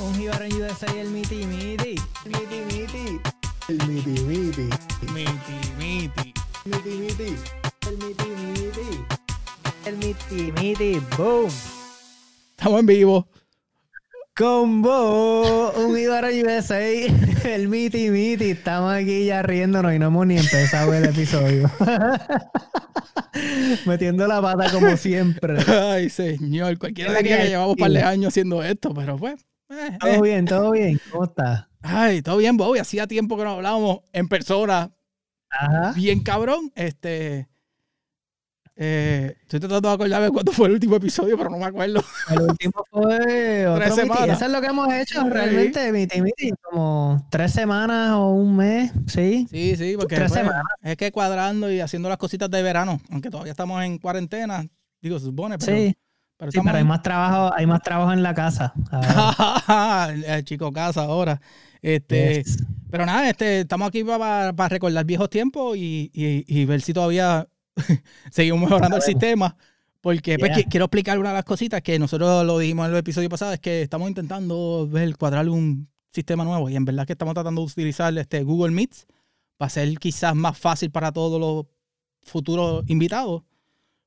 Un Jibarón USA y el Miti Miti. Miti miti. El miti miti. Miti, miti. Miti miti. El Miti Miti. El Miti Miti. Boom. Estamos en vivo. Combo. Un Jibarón USA. El Miti Miti. Estamos aquí ya riéndonos y no hemos ni empezado el episodio. Metiendo la pata como siempre. Ay, señor. Cualquiera diría que llevamos un par de años haciendo esto, pero pues. eh, eh. Todo bien, todo bien. ¿Cómo estás? Ay, todo bien, Bobby. Hacía tiempo que no hablábamos en persona. Ajá. Bien cabrón. Este. Eh, estoy tratando de acordarme cuándo fue el último episodio, pero no me acuerdo. El último fue otro Miti. semanas. Eso es lo que hemos hecho Sí. realmente, Miti Miti. Como tres semanas o un mes, ¿sí? Sí, sí, porque Tres pues, semanas. es que cuadrando y haciendo las cositas de verano, aunque todavía estamos en cuarentena, digo, se supone, pero, Sí, pero sí, estamos pero hay en- más trabajo, hay más trabajo en la casa. el chico casa ahora. Este, Yes. Pero nada, este, estamos aquí para, para recordar viejos tiempos y, y- y ver si todavía seguimos mejorando el sistema. Porque pues, Yeah. quiero explicar una de las cositas que nosotros lo dijimos en el episodio pasado, es que estamos intentando ver, cuadrar un sistema nuevo y en verdad que estamos tratando de utilizar este Google Meets para ser quizás más fácil para todos los futuros invitados.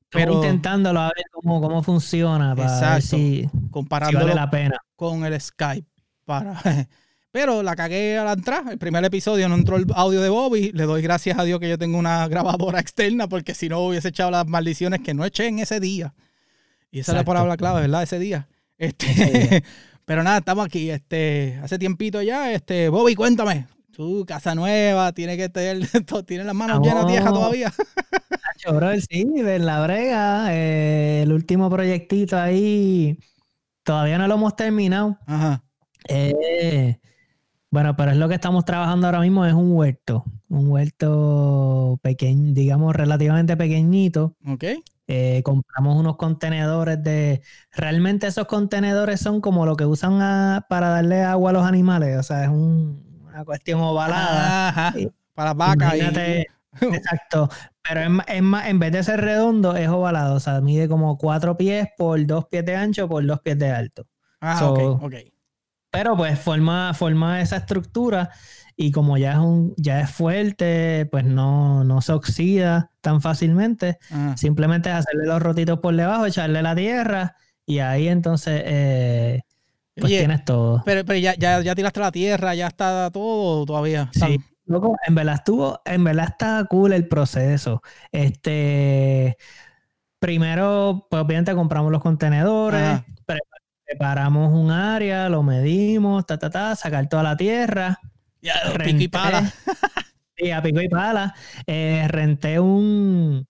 Estamos Pero intentándolo a ver cómo, cómo funciona para ver Exacto. si, si comparándolo vale la pena. con el Skype. Para... Pero la cagué a la entrada. El primer episodio no entró el audio de Bobby. Le doy gracias a Dios que yo tengo una grabadora externa porque si no hubiese echado las maldiciones que no eché en ese día. Y esa es la palabra clave, ¿verdad? Ese día. Este... Ese día. Pero nada, estamos aquí. Este, hace tiempito ya. Este, Bobby, cuéntame. Tu casa nueva, tiene que tener, tiene las manos llenas de vieja todavía. Brother, sí, de la brega, eh, el último proyectito ahí, todavía no lo hemos terminado. Ajá. Eh, bueno, pero es lo que estamos trabajando ahora mismo, es un huerto, un huerto pequeño, digamos relativamente pequeñito. Ok. Eh, compramos unos contenedores de... Realmente esos contenedores son como lo que usan a- para darle agua a los animales, o sea, es un- una cuestión ovalada. Ajá. Para vacas y. Exacto. Pero es, es más, en vez de ser redondo, es ovalado. O sea, mide como cuatro pies por dos pies de ancho por dos pies de alto. Ah, So, ok, ok. Pero pues forma, forma esa estructura y como ya es un, ya es fuerte, pues no, no se oxida tan fácilmente. Ajá. Simplemente es hacerle los rotitos por debajo, echarle la tierra y ahí entonces eh, pues Oye, tienes todo. Pero, pero ya, ya, ya tiraste la tierra, ya está todo todavía. Sí, loco, en verdad estuvo, en verdad está cool el proceso. Este, primero, pues obviamente compramos los contenedores, Ajá. Pre- preparamos un área, lo medimos, ta, ta, ta, sacar toda la tierra. Ya, pico y renté- pala. Sí, a pico y pala. Eh, renté un,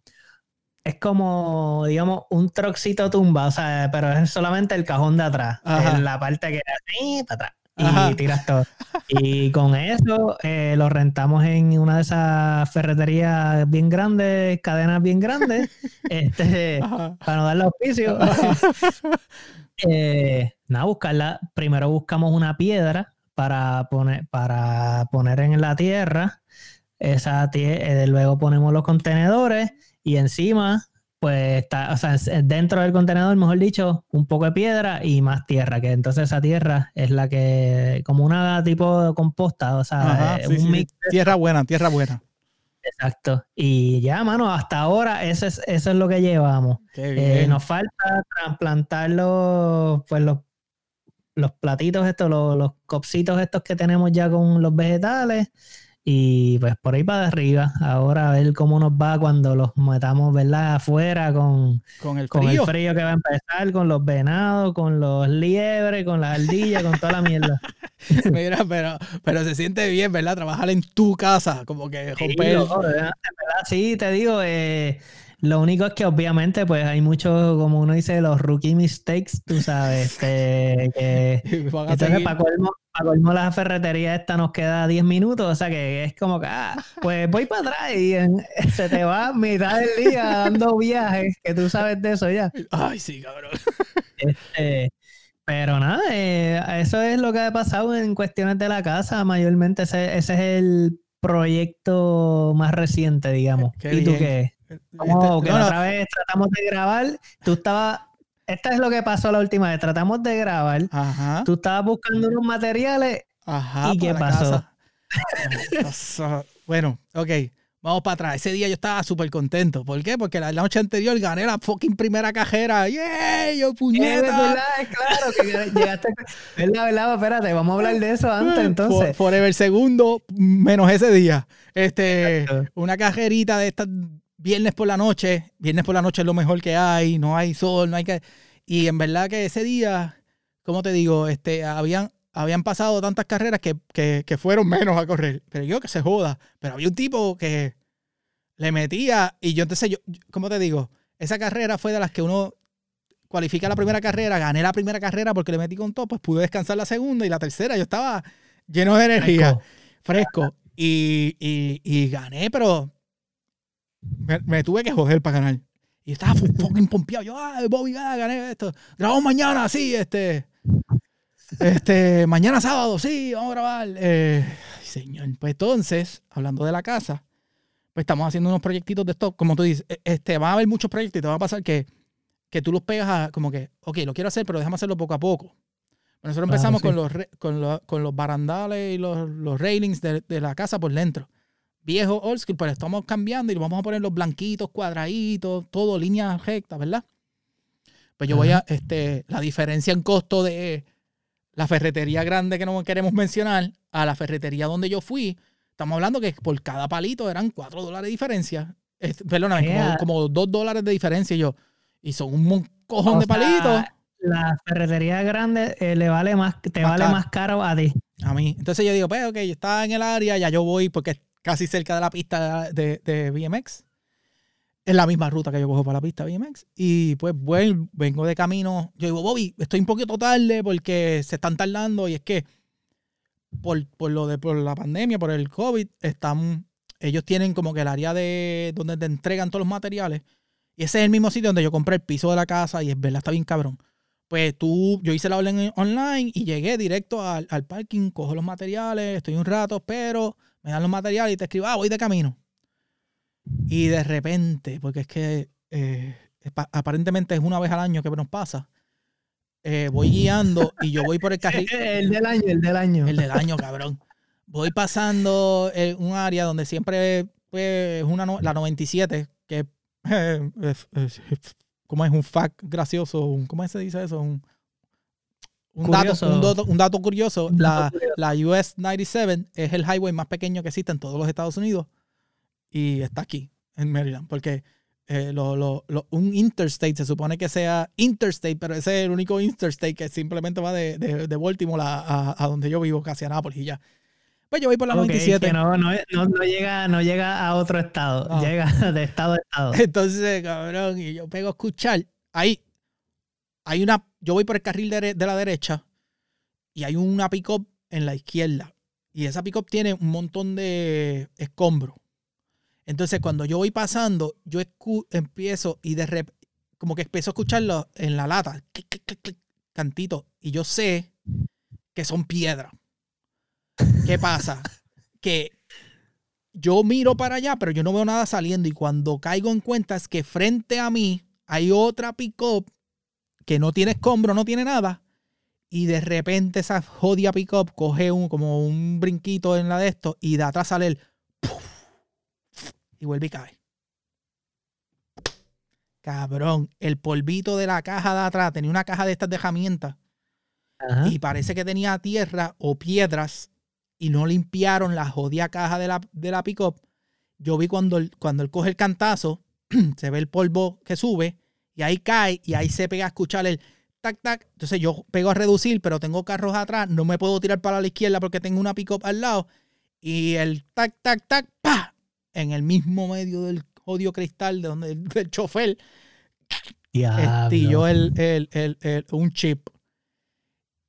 es como, digamos, un troxito tumba, o sea, pero es solamente el cajón de atrás, en la parte que así, para atrás. Y Ajá. tiras todo. Y con eso eh, lo rentamos en una de esas ferreterías bien grandes, cadenas bien grandes, este, Ajá. para no darle auspicio. Eh, nada, buscarla. Primero buscamos una piedra para poner, para poner en la tierra. Esa tie- eh, luego ponemos los contenedores y encima, pues está, o sea, dentro del contenedor, mejor dicho, un poco de piedra y más tierra, que entonces esa tierra es la que, como una tipo composta, o sea, Ajá, sí, un sí. mix Tierra buena, tierra buena. exacto. Y ya, mano, hasta ahora eso es, eso es lo que llevamos. Qué Eh, nos falta trasplantar los, pues los, los platitos estos, los, los copsitos estos que tenemos ya con los vegetales. Y pues por ahí para arriba. Ahora a ver cómo nos va cuando los metamos, ¿verdad? Afuera con, Con el con frío. el frío que va a empezar, con los venados, con los liebres, con las ardillas, con toda la mierda. Mira, pero, pero se siente bien, ¿verdad? Trabajar en tu casa, como que Sí, romper. verdad, sí, te digo, eh, lo único es que obviamente pues hay mucho, como uno dice, los rookie mistakes, tú sabes, este, que entonces para colmo, pa' colmo la ferretería esta nos queda 10 minutos, o sea que es como que, ah, pues voy para atrás y en- se te va mitad del día dando viajes, que tú sabes de eso ya. Ay, sí, cabrón. Este, pero nada, eh, eso es lo que ha pasado en cuestiones de la casa. Mayormente ese, ese es el proyecto más reciente, digamos. Qué ¿Y tú bien. qué? Como que no, no, otra vez tratamos de grabar, tú estabas esta es lo que pasó la última vez. Tratamos de grabar. Ajá. Tú estabas buscando unos materiales. Ajá. ¿Y qué la pasó? Bueno, ok. Vamos para atrás. Ese día yo estaba súper contento. ¿Por qué? Porque la noche anterior gané la fucking primera cajera. ¡Yeah! Yo Eh, puñeta. ¿verdad? Es claro que llegaste. ¿Verdad, verdad? Espérate, vamos a hablar de eso antes, For- entonces. Forever segundo, menos ese día. Este, Exacto. una cajerita de estas viernes por la noche. Viernes por la noche es lo mejor que hay. No hay sol, no hay que. Y en verdad que ese día, ¿cómo te digo? Este, habían, habían pasado tantas carreras que, que, que fueron menos a correr. Pero yo que se joda. Pero había un tipo que le metía. Y yo entonces, yo, ¿cómo te digo? Esa carrera fue de las que uno cualifica la primera carrera, gané la primera carrera porque le metí con todo, pues pude descansar la segunda y la tercera yo estaba lleno de energía, Fresco. fresco. Y, y, y gané, pero me, me tuve que joder para ganar. Y estaba fu- fucking pompeado. Yo, ah, Bobby, ah, gané esto. Grabamos mañana, sí, este. Este, mañana sábado, sí, vamos a grabar. Eh, señor. Pues entonces, hablando de la casa, pues estamos haciendo unos proyectitos de esto. Como tú dices, e- este, va a haber muchos proyectos y te va a pasar que, que tú los pegas a, como que, ok, lo quiero hacer, pero déjame hacerlo poco a poco. Nosotros empezamos sí. con, los, con, los, con los barandales y los, los railings de, de la casa por dentro. Viejo old school, pero estamos cambiando y lo vamos a poner los blanquitos, cuadraditos, todo líneas rectas, ¿verdad? Pues yo voy a, este, la diferencia en costo de la ferretería grande que no queremos mencionar a la ferretería donde yo fui, estamos hablando que por cada palito eran 4 dólares de diferencia. Es- perdóname, como, como 2 dólares de diferencia y yo. Y son un cojón O de sea, palitos La ferretería grande eh, le vale más, te Más vale caro. más caro a ti. a mí. Entonces yo digo, pues, ok, yo estaba en el área, ya yo voy porque casi cerca de la pista de, de BMX. Es la misma ruta que yo cojo para la pista BMX. Y pues, bueno, vengo de camino. Yo digo, Bobby, estoy un poquito tarde porque se están tardando y es que por, por lo de por la pandemia, por el COVID, están, ellos tienen como que el área de donde te entregan todos los materiales. Y ese es el mismo sitio donde yo compré el piso de la casa y es verdad, está bien cabrón. Pues tú, yo hice la orden en- online y llegué directo al, al parking, cojo los materiales, estoy un rato, pero me dan los materiales y te escribo, ah, voy de camino. Y de repente, porque es que eh, aparentemente es una vez al año que nos pasa, eh, voy guiando y yo voy por el carril. El del año, el del año. El del año, cabrón. Voy pasando eh, un área donde siempre pues, es una, no- la 97, que eh, es, es- es- ¿cómo es? Un fact gracioso, un- ¿cómo se dice eso? Un, un, dato, Curioso. un, dato, un dato curioso. Un dato la, curioso. la US 97 es el highway más pequeño que existe en todos los Estados Unidos y está aquí, en Maryland, porque eh, lo- lo- lo- un interstate se supone que sea interstate, pero ese es el único interstate que simplemente va de, de, de Baltimore a, a- a donde yo vivo, casi a Nápoles y ya. Pues yo voy por la Ok, 97. que no, no, no, llega, no llega a otro estado, No. llega de estado a estado. Entonces, cabrón, y yo pego a escuchar. Ahí hay una. Yo voy por el carril de, de la derecha y hay una pick-up en la izquierda. Y esa pick-up tiene un montón de escombros. Entonces, cuando yo voy pasando, yo empiezo y de rep como que empiezo a escucharlo en la lata, clic, clic, clic, clic, cantito. Y yo sé que son piedras. ¿Qué pasa? que yo miro para allá, pero yo no veo nada saliendo. Y cuando caigo en cuenta es que frente a mí hay otra pick-up que no tiene escombro, no tiene nada. Y de repente esa jodida pick-up coge un, como un brinquito en la de esto y de atrás sale el y vuelve y cae. Cabrón, el polvito de la caja de atrás tenía una caja de estas de herramientas Ajá. y parece que tenía tierra o piedras y no limpiaron la jodida caja de la, de la pick-up. Yo vi cuando él, cuando él coge el cantazo, se ve el polvo que sube y ahí cae y ahí se pega a escuchar el tac tac. Entonces yo pego a reducir, pero tengo carros atrás, no me puedo tirar para la izquierda porque tengo una pick-up al lado y el tac tac tac pa en el mismo medio del jodido cristal de donde del chofer estilló el, el- el- el- un chip.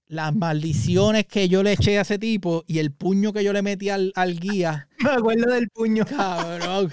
Las maldiciones que yo le eché a ese tipo y el puño que yo le metí al, al guía, Me acuerdo del puño. cabrón.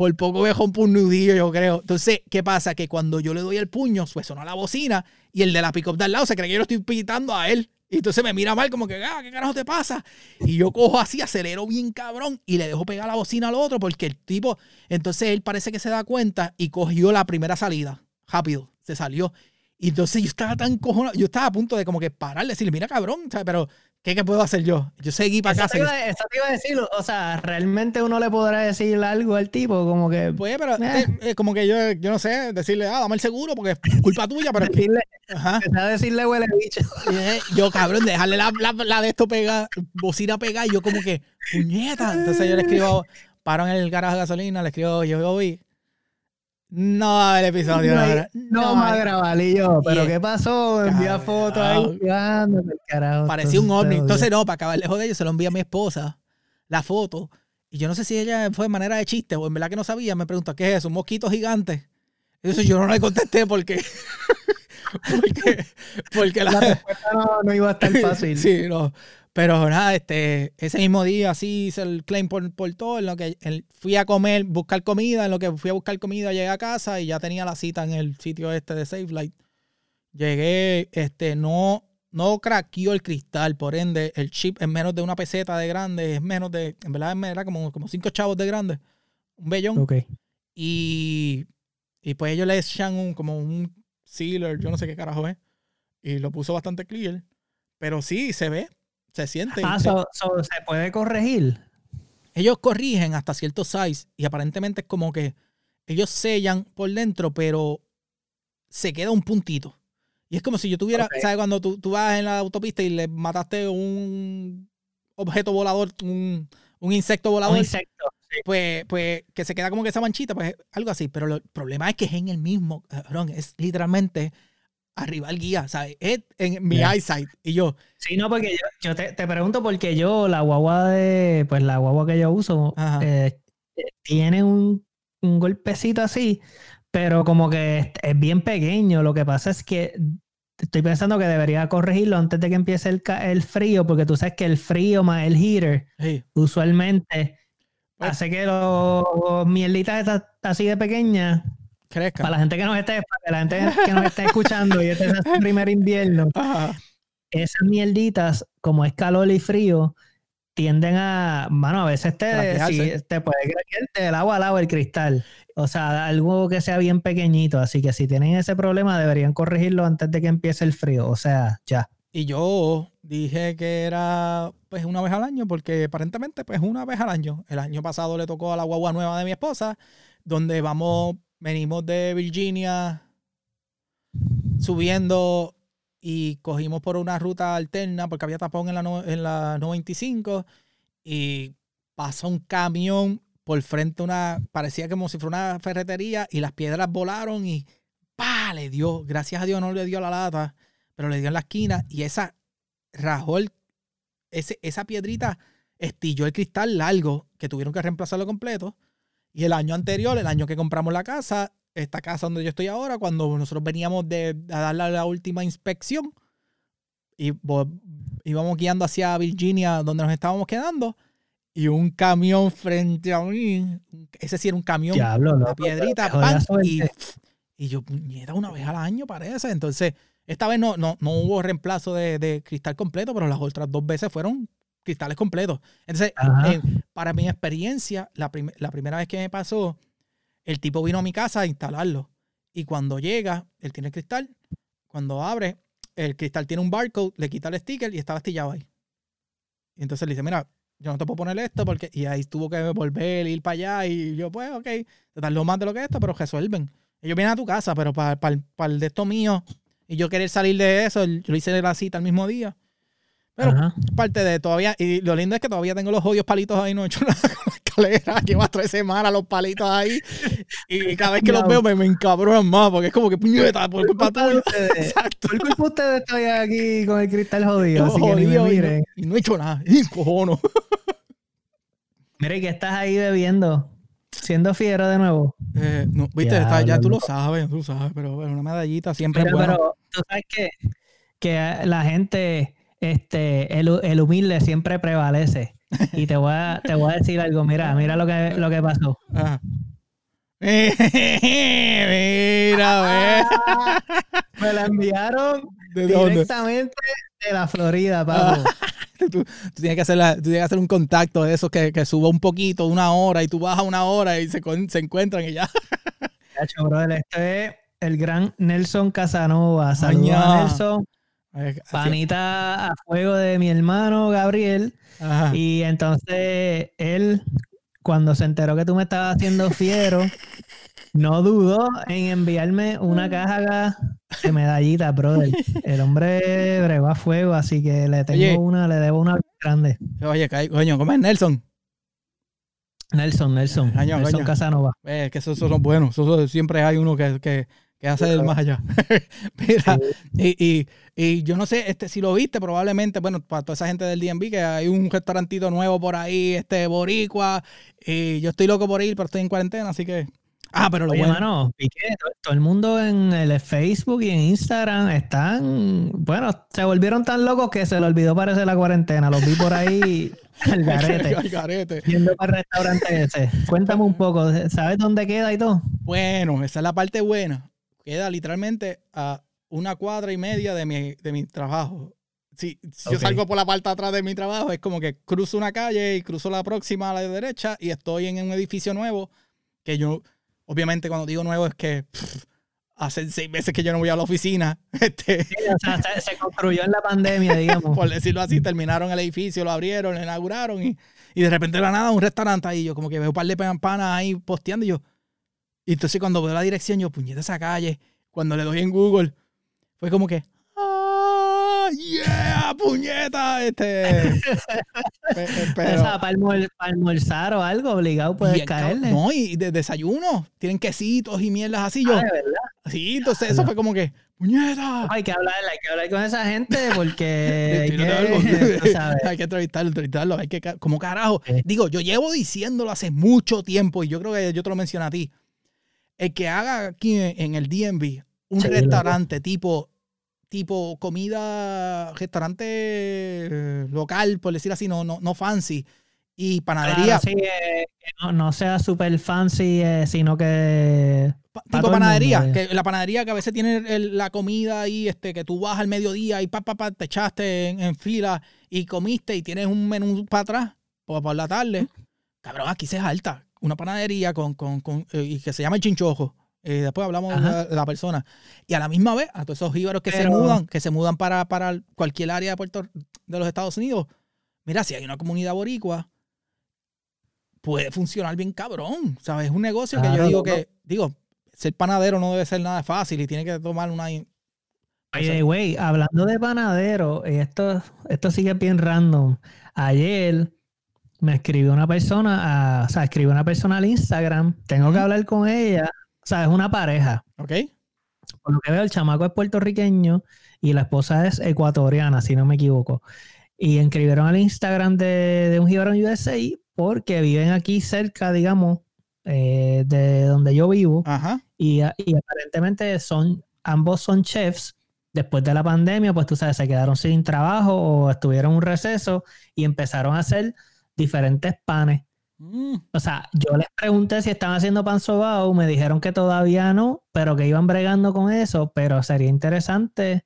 Por poco me dejó un nudillo, yo creo. Entonces, ¿qué pasa? Que cuando yo le doy el puño, pues sonó la bocina y el de la pick-up de al lado se cree que yo lo estoy pitando a él. Y entonces me mira mal, como que, ah, ¿qué carajo te pasa? Y yo cojo así, acelero bien cabrón y le dejo pegar la bocina al otro porque el tipo, entonces él parece que se da cuenta y cogió la primera salida. Rápido, se salió. Y entonces yo estaba tan cojonado, yo estaba a punto de como que pararle, decirle, mira cabrón, sea, pero ¿qué, ¿qué puedo hacer yo? Yo seguí para Eso casa. te, iba, eso te iba a decir, o sea, realmente uno le podrá decir algo al tipo, como que Pues, pero Eh. eh, eh, como que yo, yo no sé, decirle, ah, dame el seguro porque es culpa tuya, pero decirle, ajá. decirle huele bicho. Eh, yo, cabrón, dejarle la, la, la de esto pegada, bocina pegada, y yo como que, puñeta. Entonces yo le escribo, paro en el garaje de gasolina, le escribo, yo voy, no el episodio No, hay- no grabar y yo, pero ¿qué pasó? Envía fotos ahí, carajo. Parecía un ovni. Entonces, no, para acabar lejos de ellos, se lo envía a mi esposa, la foto. Y yo no sé si ella fue de manera de chiste o en verdad que no sabía. Me pregunta, ¿qué es eso? ¿Un mosquito gigante? Y eso yo no le contesté porque. porque. Porque La la. respuesta no, no iba a estar fácil. sí, no. Pero nada, este, ese mismo día sí hice el claim por, por todo. En lo que el- fui a comer, buscar comida. En lo que fui a buscar comida, llegué a casa y ya tenía la cita en el sitio este de Safe Light. Llegué, este, no, no craqueó el cristal, por ende, el chip es menos de una peseta de grande, es menos de, en verdad era como, como cinco chavos de grande, un bellón. Ok. Y, y pues ellos le echan un, como un sealer, yo no sé qué carajo es, y lo puso bastante clear. Pero sí, se ve, se siente. Ah, Se- so- so se puede corregir. ellos corrigen hasta cierto size y aparentemente es como que ellos sellan por dentro, pero se queda un puntito. Y es como si yo tuviera. ¿sabes? Cuando tú, tú vas en la autopista y le mataste un objeto volador, un, un insecto volador, Un insecto. pues, pues que se queda como que esa manchita, pues algo así. Pero lo- el problema es que es en el mismo, cabrón, es literalmente arriba el guía, ¿sabes? Es en mi eyesight. Y yo, Sí, no, porque yo, yo te, te pregunto porque yo, la guagua de, pues la guagua que yo uso, eh, tiene un, un golpecito así, pero como que es, es bien pequeño. Lo que pasa es que estoy pensando que debería corregirlo antes de que empiece el, el frío, porque tú sabes que el frío más el heater usualmente Pues- hace que los, los mierditas así de pequeñas, crezca. para la gente que nos esté, para la gente que nos esté escuchando y este es su primer invierno, Ajá. esas mierditas, como es calor y frío, tienden a, bueno, a veces te, si- te puede craquearte del agua al agua el cristal. O sea, algo que sea bien pequeñito. Así que si tienen ese problema, deberían corregirlo antes de que empiece el frío. O sea, ya. Y yo dije que era pues una vez al año, porque aparentemente pues una vez al año. El año pasado le tocó a la guagua nueva de mi esposa, donde vamos, venimos de Virginia subiendo y cogimos por una ruta alterna porque había tapón en la, no- en la 95 y pasó un camión por frente a una, parecía como si fuera una ferretería y las piedras volaron y ¡pa! le dio, gracias a Dios no le dio la lata, pero le dio en la esquina y esa rajó esa piedrita estilló el cristal largo que tuvieron que reemplazarlo completo. Y el año anterior, el año que compramos la casa, esta casa donde yo estoy ahora, cuando nosotros veníamos de a darle la última inspección y vo- íbamos guiando hacia Virginia donde nos estábamos quedando y un camión frente a mí, ese sí era un camión Diablo, la loco, piedrita, pero pan, y, y yo, puñeta, una vez al año parece. Entonces, esta vez no, no, no hubo reemplazo de, de cristal completo, pero las otras dos veces fueron cristales completos. Entonces, eh, para mi experiencia, la, prim- la primera vez que me pasó, el tipo vino a mi casa a instalarlo. Y cuando llega, él tiene el cristal. Cuando abre, el cristal tiene un barcode, le quita el sticker y estaba astillado ahí. Y entonces le dice, mira, yo no te puedo poner esto porque... Y ahí tuvo que volver, ir para allá. Y yo, pues, ok, te tardó más de lo que esto, pero resuelven. Ellos vienen a tu casa, pero para, para, para el de esto mío y yo querer salir de eso, yo le hice la cita el mismo día. Pero Ajá. parte de todavía, y lo lindo es que todavía tengo los odios palitos ahí, no he hecho nada con la escalera, lleva tres semanas los palitos ahí, y cada vez que los veo me, me encabronan más, porque es como que puñeta, por culpa tuya. ustedes. Exacto. Por culpa de ustedes estoy aquí con el cristal jodido, Yo así que ni me jodido, y, no, miren. y no he hecho nada, y cojono. Mire que estás ahí bebiendo, siendo fiero de nuevo. Eh, no, viste, Ya, está- ya tú lo sabes, tú sabes, pero bueno, una medallita siempre Mira, es bueno. pero tú sabes que, que la gente, este, el, el humilde siempre prevalece. Y te voy a, te voy a decir algo, mira, mira lo que, lo que pasó. Ajá. Mira, ve. Me la enviaron directamente de la Florida, papo. Tú, tú tienes que hacer la- tú tienes que hacer un contacto de esos que, que suba un poquito, una hora, y tú bajas una hora y se, se encuentran y ya. Chacho, brother, esto es, el gran Nelson Casanova. Saludos a Nelson, panita a fuego de mi hermano Gabriel. Ajá. Y entonces él, cuando se enteró que tú me estabas haciendo fiero, no dudó en enviarme una caja de medallitas, brother. El hombre bregó a fuego, así que le tengo Oye. una, le debo una grande. Oye, coño, ¿cómo es Nelson? Nelson, Nelson, Coño, Nelson coño. Casanova. Eh, es que esos, esos son buenos. Esos siempre hay uno que, que, que hace el más allá. Mira, y, y, y yo no sé este, si lo viste, probablemente, bueno, para toda esa gente del DMV, que hay un restaurantito nuevo por ahí, este Boricua, y yo estoy loco por ir, pero estoy en cuarentena, así que. Ah, pero lo Oye, bueno. mano, Piqué, todo el mundo en el Facebook y en Instagram están, bueno, se volvieron tan locos que se le olvidó parece la cuarentena. Los vi por ahí al garete, Al garete. yendo para el restaurante ese. Cuéntame un poco, ¿sabes dónde queda y todo? Bueno, esa es la parte buena. Queda literalmente a una cuadra y media de mi, de mi trabajo. Si, si yo salgo por la parte de atrás de mi trabajo, es como que cruzo una calle y cruzo la próxima a la derecha y estoy en un edificio nuevo que yo, obviamente cuando digo nuevo es que pff, hace seis meses que yo no voy a la oficina. Este, Sí, o sea, se, se construyó en la pandemia, digamos. por decirlo así, terminaron el edificio, lo abrieron, lo inauguraron y, y de repente de la nada un restaurante ahí. Yo como que veo un par de panas ahí posteando y yo. Y entonces cuando veo la dirección, yo puñeta esa calle. Cuando le doy en Google, fue como que. ¡Ah! ¡Yeah! ¡Puñeta! Este. pe- pero- o sea, para, almor- para almorzar o algo, obligado puedes caerle. No, y de desayuno. Tienen quesitos y mierdas así. Yo. Ah, de verdad. Sí, entonces eso fue como que. ¡Puñeta! Hay que hablar, hay que hablar con esa gente porque hay que, hay que entrevistarlo, entrevistarlo. Hay que, como carajo. Digo, yo llevo diciéndolo hace mucho tiempo y yo creo que yo te lo mencioné a ti. El que haga aquí en, el DMV un Sí, restaurante tipo, tipo comida, restaurante eh, local, por decir así, no, no, no fancy, y panadería, Claro, sí, eh, que no, no sea super fancy, eh, sino que pa- tipo panadería, mundo, que la panadería que a veces tiene el- la comida ahí, este, que tú vas al mediodía y pa, pa, pa, te echaste en, en fila y comiste y tienes un menú para atrás, por, por la tarde. Cabrón, aquí se alta. Una panadería con, con, con, eh, y que se llama el chinchojo. Eh, después hablamos Ajá. de la persona. Y a la misma vez, a todos esos jíbaros que se mudan, que se mudan para, para cualquier área de Puerto de los Estados Unidos. Mira, si hay una comunidad boricua, puede funcionar bien cabrón. ¿Sabes? Es un negocio que yo digo que, digo, ser panadero no debe ser nada fácil y tiene que tomar una. Oye, güey, hablando de panadero, esto, esto sigue bien random. Ayer me escribió una persona, a- o sea, escribió una persona al Instagram. Tengo que hablar con ella. O sea, es una pareja. ¿Ok? Por lo que veo, el chamaco es puertorriqueño y la esposa es ecuatoriana, si no me equivoco. Y inscribieron al Instagram de, de un en USA porque viven aquí cerca, digamos, eh, de donde yo vivo. Ajá. Y, y aparentemente son, ambos son chefs. Después de la pandemia, pues tú sabes, se quedaron sin trabajo o estuvieron en un receso y empezaron a hacer diferentes panes. Mm, O sea, yo les pregunté si estaban haciendo pan sobao, me dijeron que todavía no, pero que iban bregando con eso, pero sería interesante,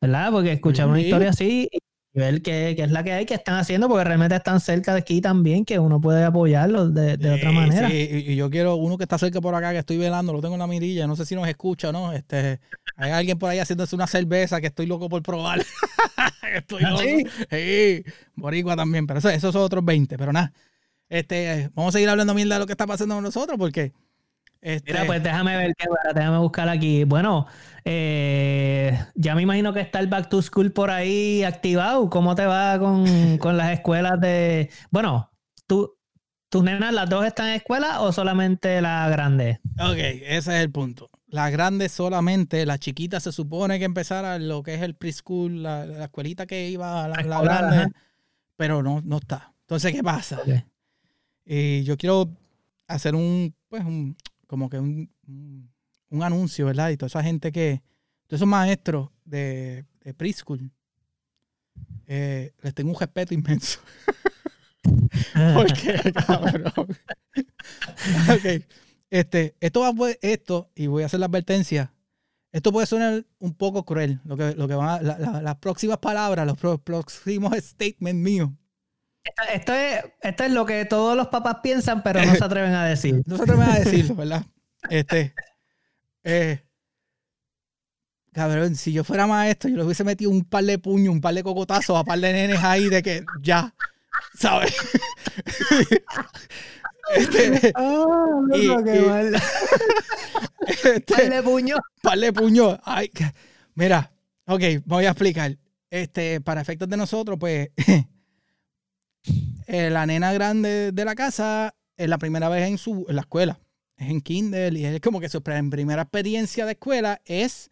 ¿verdad? Porque escuchar una Sí. historia así y ver qué, qué es la que hay, que están haciendo, porque realmente están cerca de aquí también, que uno puede apoyarlos de, de otra manera. sí, y, yo quiero uno que está cerca por acá, que estoy velando, lo tengo en la mirilla, no sé si nos escucha, ¿no? Este, hay alguien por ahí haciéndose una cerveza que estoy loco por probar. estoy ¿Ah, loco. sí? Sí, boricua también, pero eso, esos son otros 20, pero nada. Este, vamos a seguir hablando mierda de lo que está pasando con nosotros porque este, Mira, pues déjame ver qué déjame buscar aquí. Bueno, eh, ya me imagino que está el Back to School por ahí activado. ¿Cómo te va con, con las escuelas de... Bueno, tú, ¿tus nenas las dos están en escuela o solamente la grande? Ok, ese es el punto. La grande solamente, la chiquita se supone que empezara lo que es el preschool, la, la escuelita que iba a la, la grande, ajá. pero no, no está. Entonces, ¿qué pasa? Ok. Y yo quiero hacer un, pues, un, como que un, un, un anuncio, ¿verdad? Y toda esa gente que, todos esos maestros de, de preschool, eh, les tengo un respeto inmenso. Porque, cabrón. ok. Este, esto va pues, esto, y voy a hacer la advertencia. Esto puede sonar un poco cruel. Lo que, lo que van a- la- la- las próximas palabras, los próximos statements míos. Esto, esto es, esto es lo que todos los papás piensan, pero no se atreven a decir. No se atreven a decirlo, ¿verdad? Este. Eh, cabrón, si yo fuera maestro, yo le hubiese metido un par de puños, un par de cocotazos a par de nenes ahí de que ya, ¿sabes? este, loco, Y- qué y- mal. este, Par de puño. par de puños. Ay, mira, ok, voy a explicar. Este, para efectos de nosotros, pues, eh, la nena grande de la casa es la primera vez en su en la escuela. Es en Kindle y es como que su primera experiencia de escuela es,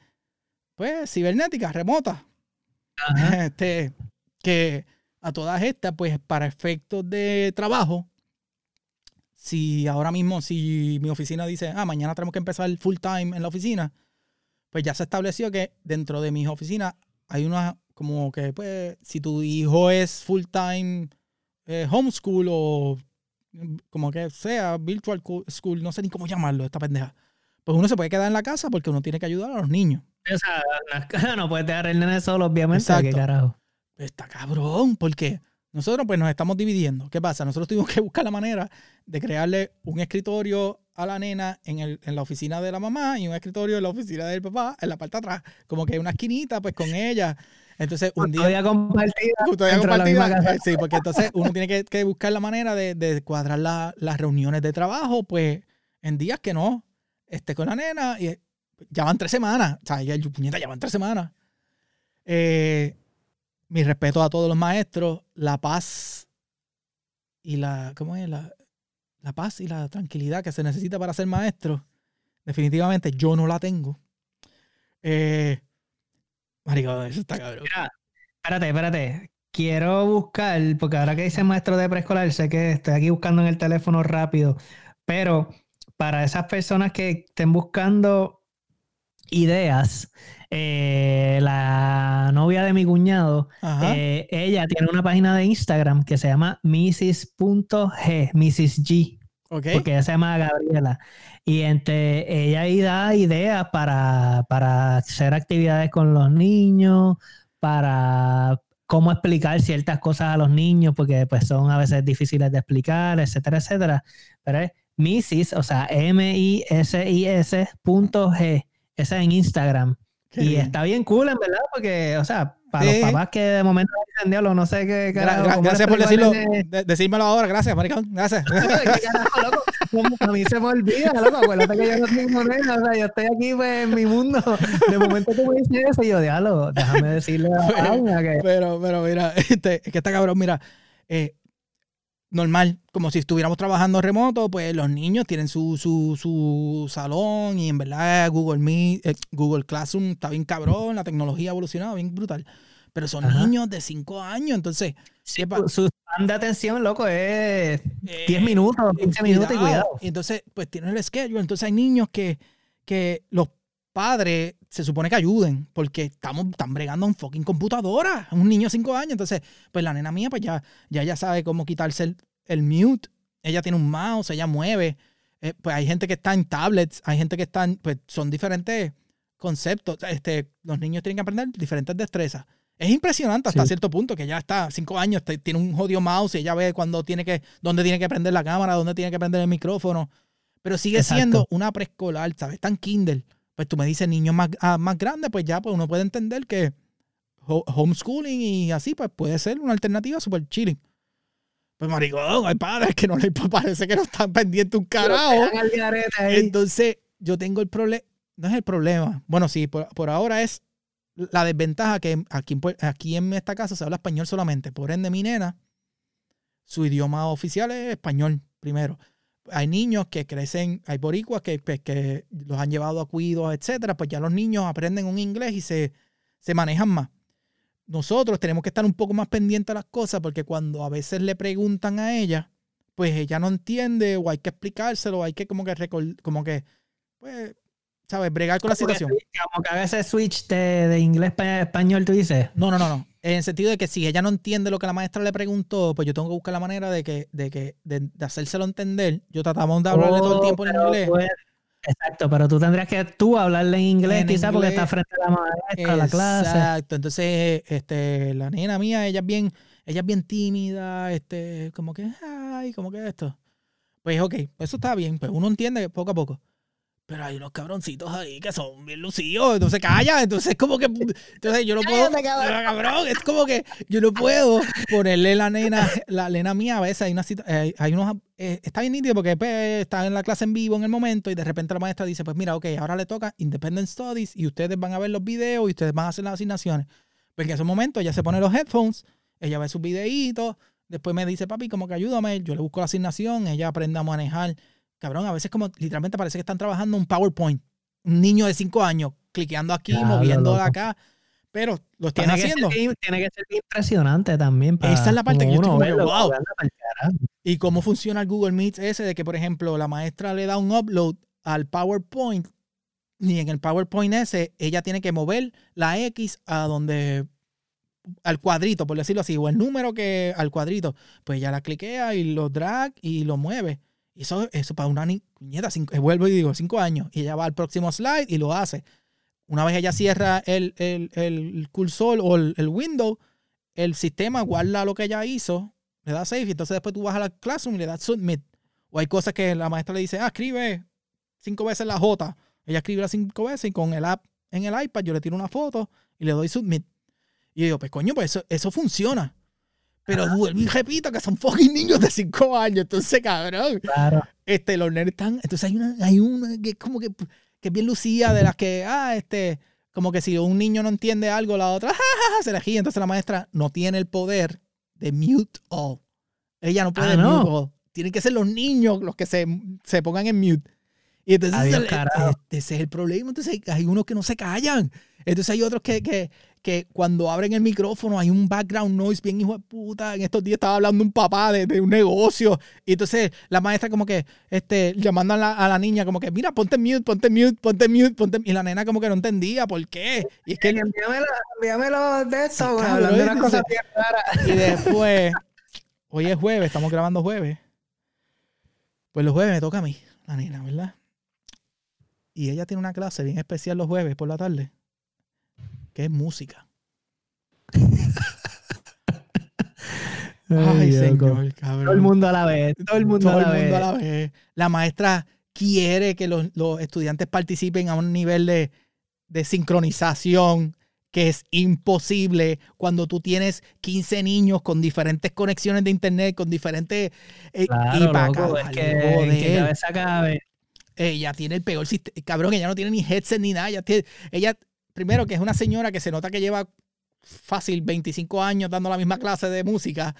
pues, cibernética, remota. Ajá. Este, que a todas estas, pues, para efectos de trabajo, si ahora mismo, si mi oficina dice, ah, mañana tenemos que empezar full time en la oficina, pues ya se estableció que dentro de mis oficinas hay una, como que, pues, si tu hijo es full time eh, homeschool o como que sea virtual school, no sé ni cómo llamarlo, esta pendeja, pues uno se puede quedar en la casa porque uno tiene que ayudar a los niños. O sea, no, no puedes dejar el nene solo, obviamente. ¿Qué Exacto. carajo? Está cabrón, porque nosotros pues nos estamos dividiendo. ¿Qué pasa? Nosotros tuvimos que buscar la manera de crearle un escritorio a la nena en, el, en la oficina de la mamá y un escritorio en la oficina del papá, en la parte de atrás, como que una esquinita pues con ella. Entonces un día... Compartida. Compartida, Sí, porque entonces uno tiene que, que buscar la manera de, de cuadrar la- las reuniones de trabajo, pues en días que no esté con la nena y eh, ya van tres semanas. O sea, ya, puñeta, ya van tres semanas. Eh, mi respeto a todos los maestros, la paz y la, ¿cómo es? La, la paz y la tranquilidad que se necesita para ser maestro, definitivamente yo no la tengo. Eh, marico, eso está cabrón. Mira, espérate, espérate. Quiero buscar, porque ahora que dice maestro de preescolar, sé que estoy aquí buscando en el teléfono rápido, pero para esas personas que estén buscando ideas, eh, la novia de mi cuñado, eh, ella tiene una página de Instagram que se llama Mrs.g, Mrs. G. ok. porque ella se llama Gabriela. Y entre ella ahí da ideas para, para hacer actividades con los niños, para cómo explicar ciertas cosas a los niños, porque pues son a veces difíciles de explicar, etcétera, etcétera. Pero es Mrs., o sea, M-I-S-I-S punto G. Esa en Instagram. Qué y bien. está bien cool, en verdad, porque, o sea, para Sí. los papás que de momento dicen, diablo, no sé qué carajo, gra- gracias por decirlo, de- decírmelo ahora, gracias, maricón, gracias. ¿Qué carajo, loco? A mí se me olvida, loco. Acuérdate que yo no tengo nena. O sea, yo estoy aquí pues, en mi mundo. De momento tú me dices eso y yo, diablo, déjame decirle a Aina que. Pero, pero mira, este, es que está cabrón, mira, eh, normal, como si estuviéramos trabajando remoto, pues los niños tienen su, su, su salón y en verdad Google Meet, eh, Google Classroom está bien cabrón, la tecnología ha evolucionado bien brutal. Pero son Ajá. niños de 5 años, entonces... ¿qué pa- Su, span de atención, loco, es Eh, 10 minutos, 15 minutos y cuidado. Y entonces, pues tienen el schedule. Entonces hay niños que, que los padres se supone que ayuden porque estamos están bregando en fucking computadora. Un niño de 5 años. Entonces, pues la nena mía, pues ya, ya ella sabe cómo quitarse el, el mute. Ella tiene un mouse, ella mueve. Eh, pues hay gente que está en tablets, hay gente que está en, pues son diferentes conceptos. Este, los niños tienen que aprender diferentes destrezas. Es impresionante hasta Sí. cierto punto que ya está cinco años, tiene un jodido mouse y ella ve cuando tiene que, dónde tiene que prender la cámara, dónde tiene que prender el micrófono. Pero sigue Exacto. siendo una preescolar, ¿sabes? Tan Kindle. Pues tú me dices niños más, ah, más grandes, pues ya pues uno puede entender que ho- homeschooling y así, pues puede ser una alternativa súper chilling. Pues maricón, hay padres que no les parece que no están pendientes un carajo. Entonces, yo tengo el problema. No es el problema. Bueno, sí, por, por ahora es la desventaja que aquí, aquí en esta casa se habla español solamente. Por ende, mi nena, su idioma oficial es español primero. Hay niños que crecen, hay boricuas que, pues, que los han llevado a cuidos, etcétera. Pues ya los niños aprenden un inglés y se, se manejan más. Nosotros tenemos que estar un poco más pendientes a las cosas porque cuando a veces le preguntan a ella, pues ella no entiende o hay que explicárselo, hay que como que recol- como que pues sabes, bregar con la situación. Como que haga ese switch de, de inglés para español, tú dices. No, no, no, no. En el sentido de que si ella no entiende lo que la maestra le preguntó, pues yo tengo que buscar la manera de que, de que, de, de hacérselo entender. Yo tratamos de hablarle todo el Oh, tiempo en inglés. eres- exacto, pero tú tendrías que tú hablarle en inglés, quizás, porque está frente a la maestra, a la clase. Exacto. Entonces, este, la nena mía, ella es bien, ella es bien tímida, este, como que, ay, como que esto. Pues ok, eso está bien, pues uno entiende poco a poco. Pero hay unos cabroncitos ahí que son bien lucidos, entonces calla, entonces como que, entonces yo no puedo, cabrón. es como que yo no puedo ponerle la nena, la nena mía a veces hay una cita, eh, hay unos, eh, está bien nítido porque pues, está en la clase en vivo en el momento y de repente la maestra dice, pues mira, ok, ahora le toca Independent Studies y ustedes van a ver los videos y ustedes van a hacer las asignaciones. Pues en ese momento ella se pone los headphones, ella ve sus videitos, después me dice, papi, como que ayúdame, yo le busco la asignación, ella aprende a manejar. Cabrón, a veces como literalmente parece que están trabajando un PowerPoint. Un niño de 5 años, cliqueando aquí, moviendo loco. acá. Pero lo están Tiene que, haciendo. ser, tiene que ser impresionante también. Para, Esa es la parte que yo estoy como verlo, wow. Y cómo funciona el Google Meet ese de que, por ejemplo, la maestra le da un upload al PowerPoint y en el PowerPoint ese ella tiene que mover la X a donde al cuadrito, por decirlo así, o el número que al cuadrito, pues ella la cliquea y lo drag y lo mueve. Y eso, eso para una ni- niñeta, eh, vuelvo y digo, cinco años, y ella va al próximo slide y lo hace. Una vez ella cierra el, el, el cursor o el, el window, el sistema guarda lo que ella hizo, le da save, y entonces después tú vas a la classroom y le das submit. O hay cosas que la maestra le dice, ah, escribe cinco veces la J. Ella escribe las cinco veces y con el app en el iPad yo le tiro una foto y le doy submit. Y yo digo, pues coño, pues eso, eso funciona. Pero vuelvo repito que son fucking niños de cinco años. Entonces, cabrón, Claro. este, los nerds están. Entonces hay una, hay una que es como que, que es bien lucía de las que, ah, este, como que si un niño no entiende algo, la otra, "Ja, ja, ja", se le gira. Entonces la maestra no tiene el poder de mute all. Ella no puede Ah, ¿no? mute all. Tienen que ser los niños los que se, se pongan en mute. Y entonces Adiós, el- este, ese es el problema. Entonces hay, hay unos que no se callan. Entonces hay otros que, que, que cuando abren el micrófono hay un background noise bien hijo de puta. En estos días estaba hablando un papá de, de un negocio. Y entonces la maestra como que este, llamando a la, a la niña como que, mira, ponte mute, ponte mute, ponte mute, ponte Y la nena como que no entendía por qué. Y es que Envíamelo, envíamelo de esto, Sí, güey, cabrón, hablando de entonces- cosas bien raras. Y después, hoy es jueves, estamos grabando jueves. Pues los jueves me toca a mí, la nena, ¿verdad? Y ella tiene una clase bien especial los jueves por la tarde, que es música. Ay, señor, cabrón. Todo el mundo a la vez. Todo el mundo Todo a el la mundo vez. a la vez. La maestra quiere que los, los estudiantes participen a un nivel de, de sincronización que es imposible cuando tú tienes 15 niños con diferentes conexiones de internet, con diferentes... eh, Claro, pa' loco, es acabarle, que, joder. que cabeza cabe. Ella tiene el peor sistema. Cabrón, ella no tiene ni headset ni nada. Ella, tiene- ella, primero, que es una señora que se nota que lleva fácil 25 años dando la misma clase de música.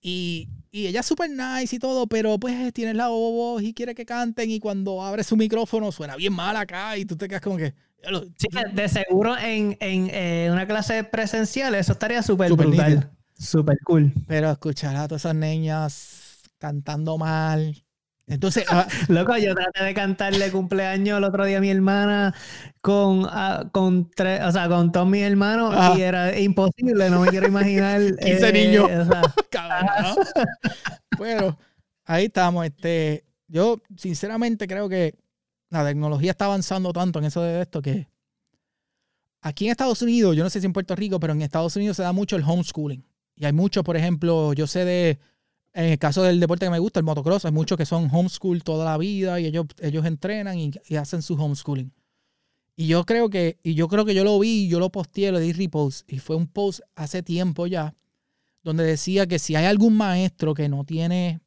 Y, y ella es súper nice y todo, pero pues tiene la voz y quiere que canten. Y cuando abre su micrófono suena bien mal acá. Y tú te quedas como que. "Ya lo- Sí, de seguro en, en eh, una clase presencial eso estaría súper brutal. nítido. Súper cool. Pero escuchar a todas esas niñas cantando mal. Entonces, ah, Loco, yo traté de cantarle cumpleaños el otro día a mi hermana con, ah, con tres, o sea, con todos mis hermanos y era imposible, no me quiero imaginar. 15 eh, niños. o sea, cabrón. Bueno, ahí estamos. Este, yo sinceramente creo que la tecnología está avanzando tanto en eso de esto que aquí en Estados Unidos, yo no sé si en Puerto Rico, pero en Estados Unidos se da mucho el homeschooling. Y hay muchos, por ejemplo, yo sé de, en el caso del deporte que me gusta, el motocross, hay muchos que son homeschool toda la vida y ellos, ellos entrenan y, hacen su homeschooling. Y yo creo que, y yo creo que yo lo vi, yo lo posteé, lo di repost, y fue un post hace tiempo ya, donde decía que si hay algún maestro que no tiene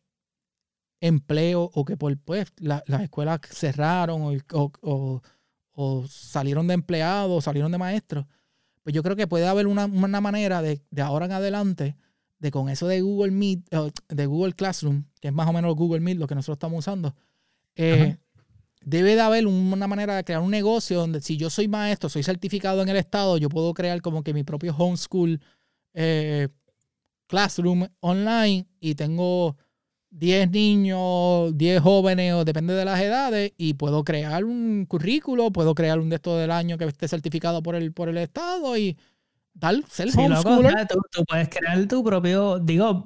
empleo o que por pues la- las escuelas cerraron o, o- o- o salieron de empleados o salieron de maestros, pues yo creo que puede haber una, una manera de, de ahora en adelante de con eso de Google Meet, de Google Classroom, que es más o menos Google Meet lo que nosotros estamos usando, eh, debe de haber una manera de crear un negocio donde si yo soy maestro, soy certificado en el estado, yo puedo crear como que mi propio homeschool eh, classroom online y tengo 10 niños, 10 jóvenes, o depende de las edades, y puedo crear un currículo, puedo crear un de estos del año que esté certificado por el, por el estado y tal, ser Sí, homeschooler. tú, tú puedes crear tu propio, digo,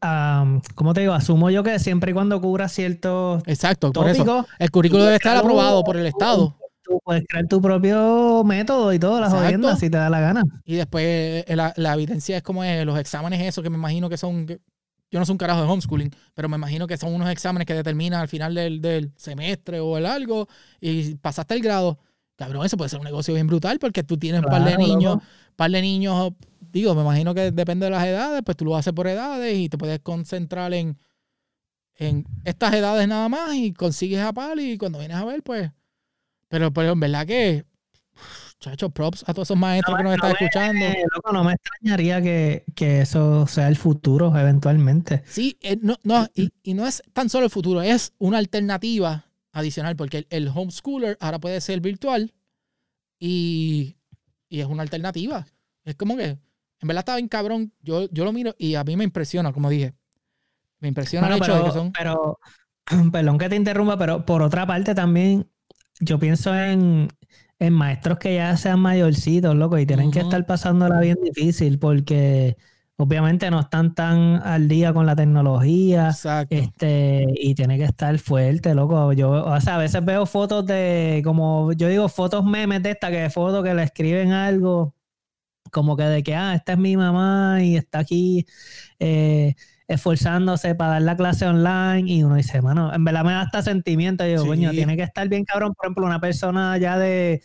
am, ¿cómo te digo? Asumo yo que siempre y cuando cubra ciertos Exacto, por eso. El currículo debe estar Claro, aprobado por el estado. tú puedes crear tu propio método y todo, las jodiendas, si te da la gana. Y después eh, la, la evidencia es como es, los exámenes esos que me imagino que son yo no soy un carajo de homeschooling, pero me imagino que son unos exámenes que determinan al final del, del semestre o el algo y pasaste el grado. Cabrón, eso puede ser un negocio bien brutal porque tú tienes un par de Claro, niños, loco. Par de niños, digo, me imagino que depende de las edades, pues tú lo haces por edades y te puedes concentrar en, en estas edades nada más y consigues a par y cuando vienes a ver, pues, pero, pero en verdad que, chacho, props a todos esos maestros que nos están no me- escuchando. Eh, loco, no me extrañaría que, que eso sea el futuro eventualmente. Sí, eh, no, no, y, y no es tan solo el futuro, es una alternativa adicional, porque el, el homeschooler ahora puede ser virtual y, y es una alternativa. Es como que, en verdad está bien cabrón, yo, yo lo miro y a mí me impresiona, como dije. Me impresiona Bueno, el hecho de pero, que son... pero, perdón que te interrumpa, pero por otra parte también, yo pienso en, en maestros que ya sean mayorcitos, loco, y tienen que estar pasándola bien difícil porque obviamente no están tan al día con la tecnología. Exacto. Este, y tiene que estar fuerte, loco. Yo, o sea, a veces veo fotos de, como yo digo, fotos memes de esta, que fotos que le escriben algo, como que de que, ah, esta es mi mamá y está aquí eh, esforzándose para dar la clase online. Y uno dice, mano, en verdad me da hasta sentimiento. Yo, Sí. coño, tiene que estar bien cabrón. Por ejemplo, una persona ya de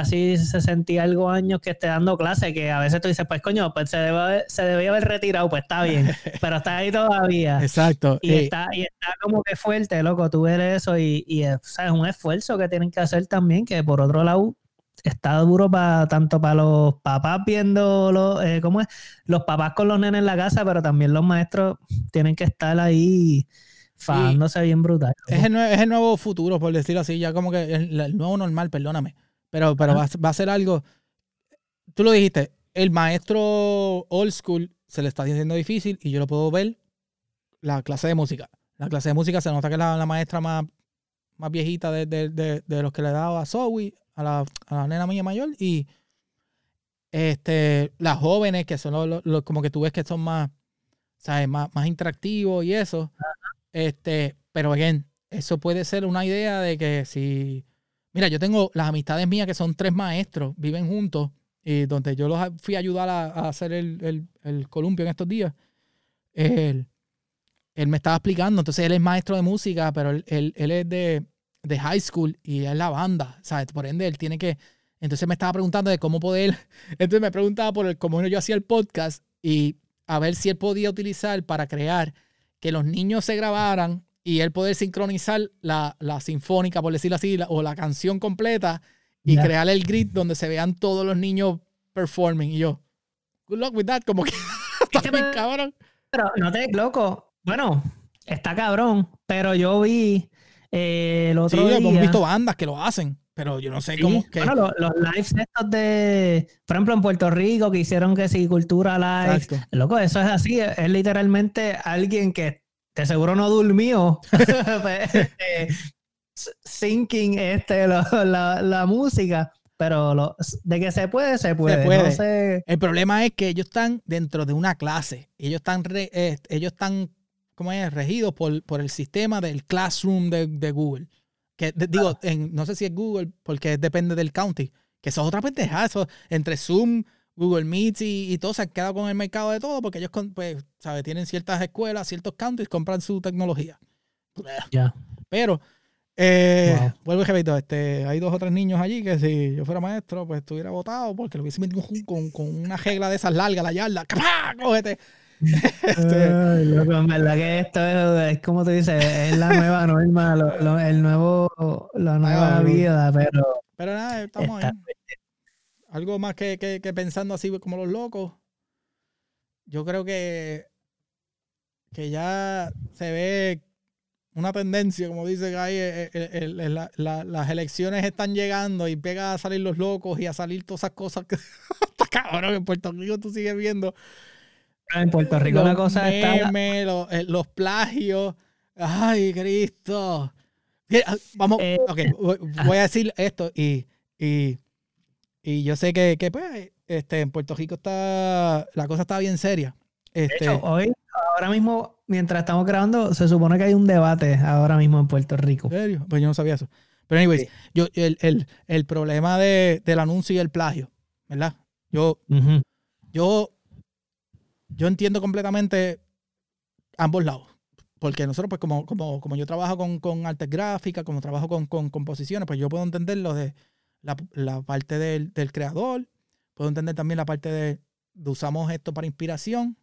casi 60 y algo años que esté dando clase, que a veces tú dices, pues coño, pues se, debe haber- se debía haber retirado, pues está bien, pero está ahí todavía. Exacto. Y, Eh, está, y está como que fuerte, loco, tú ver eso y, y es, o sea, es un esfuerzo que tienen que hacer también, que por otro lado está duro para tanto para los papás viendo los, eh, ¿cómo es? Los papás con los nenes en la casa, pero también los maestros tienen que estar ahí fajándose bien brutal. es, el nuevo, es el nuevo futuro, por decirlo así, ya como que el, el nuevo normal, perdóname. Pero, pero va, a- va a ser algo. Tú lo dijiste, el maestro old school se le está haciendo difícil y yo lo puedo ver. La clase de música. La clase de música se nota que es la, la maestra más, más viejita de, de- de- de los que le daba a Zoe, a la, a la nena mía mayor. Y este, las jóvenes, que son los, los- los- como que tú ves que son más, ¿sabes? Más, más interactivos y eso. Este, pero again, eso puede ser una idea de que si. Mira, yo tengo las amistades mías que son tres maestros, viven juntos, y donde yo los fui a ayudar a, a hacer el, el- el columpio en estos días. Él, él me estaba explicando, entonces él es maestro de música, pero él, él- él es de, de high school y es la banda, ¿sabes? Por ende, él tiene que. Entonces me estaba preguntando de cómo poder. Entonces me preguntaba por el, cómo yo hacía el podcast y a ver si él podía utilizar para crear que los niños se grabaran y él poder sincronizar la, la sinfónica, por decirlo así, la- o la canción completa y crear el grid donde se vean todos los niños performing. Y yo, good luck with that, como que está que bien me- cabrón. Pero no te loco. Bueno, está cabrón, pero yo vi eh, el Sí, otro día. hemos visto bandas que lo hacen, pero yo no sé Sí, cómo. que- Bueno, los, los lives estos de, por ejemplo, en Puerto Rico, que hicieron que sí, Cultura Live. Exacto. Loco, eso es así, es, es literalmente alguien que de seguro no durmió. pues, este, Syncing este, la, la música, pero lo- de que se puede, se puede. puede. No sé. El problema es que ellos están dentro de una clase. Ellos están, re- eh, ellos están ¿cómo es? regidos por, por el sistema del classroom de, de Google. Que de- digo, en- no sé si es Google, porque depende del county. Que eso es otra pendeja. Eso, entre Zoom, Google Meet y, y todo se han quedado con el mercado de todo, porque ellos con- pues, ¿sabe? tienen ciertas escuelas, ciertos counties, compran su tecnología. Ya. Pero, eh, Wow. vuelvo y repito, este, hay dos o tres niños allí que si yo fuera maestro, pues estuviera votado porque lo hubiese metido con, con- con una regla de esas largas, la yarda, ¡capá! ¡Cógete! Este, Ay, loco, en verdad que esto es, es como tú dices, es la nueva norma, lo- lo- el nuevo, la nueva vida, pero pero nada, estamos está- ahí. Algo más que, que- que pensando así como los locos. Yo creo que, que ya se ve una tendencia, como dice Guy, eh, eh, el- el- la- la- las elecciones están llegando y pega a salir los locos y a salir todas esas cosas que está cabrón en Puerto Rico tú sigues viendo. En Puerto Rico la cosa está... los, eh, los plagios. Ay Cristo. Ah, vamos ok, voy, voy a decir esto y, y, y yo sé que, que, pues este en Puerto Rico está la cosa está bien seria De este hecho, hoy, ahora mismo, mientras estamos grabando, se supone que hay un debate ahora mismo en Puerto Rico. ¿En serio? Pues yo no sabía eso. Pero, anyways, Sí. yo, el, el, el problema de, del anuncio y el plagio, ¿verdad? Yo, yo, yo entiendo completamente ambos lados. Porque nosotros, pues, como, como, como yo trabajo con, con artes gráficas, como trabajo con, con composiciones, pues yo puedo entender lo de la, la parte del, del creador, puedo entender también la parte de, de usamos esto para inspiración.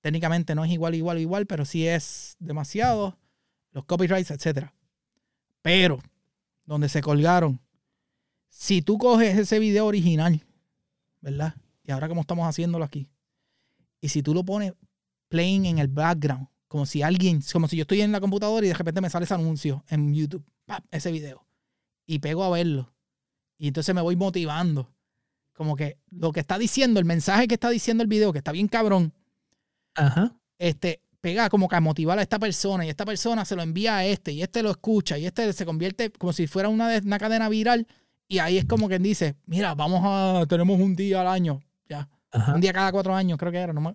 Técnicamente no es igual, igual, igual, pero sí es demasiado. Los copyrights, etcétera. Pero, donde se colgaron, si tú coges ese video original, ¿verdad? Y ahora como estamos haciéndolo aquí, y si tú lo pones playing en el background, como si alguien, como si yo estoy en la computadora y de repente me sale ese anuncio en YouTube, ¡pap! ese video, y pego a verlo, y entonces me voy motivando, como que lo que está diciendo, el mensaje que está diciendo el video, que está bien cabrón, Ajá. este, pega como que a motivar a esta persona y esta persona se lo envía a este y este lo escucha y este se convierte como si fuera una, una cadena viral y ahí es como quien dice, mira, vamos a, tenemos un día al año, ya, Ajá. un día cada cuatro años creo que era, no me-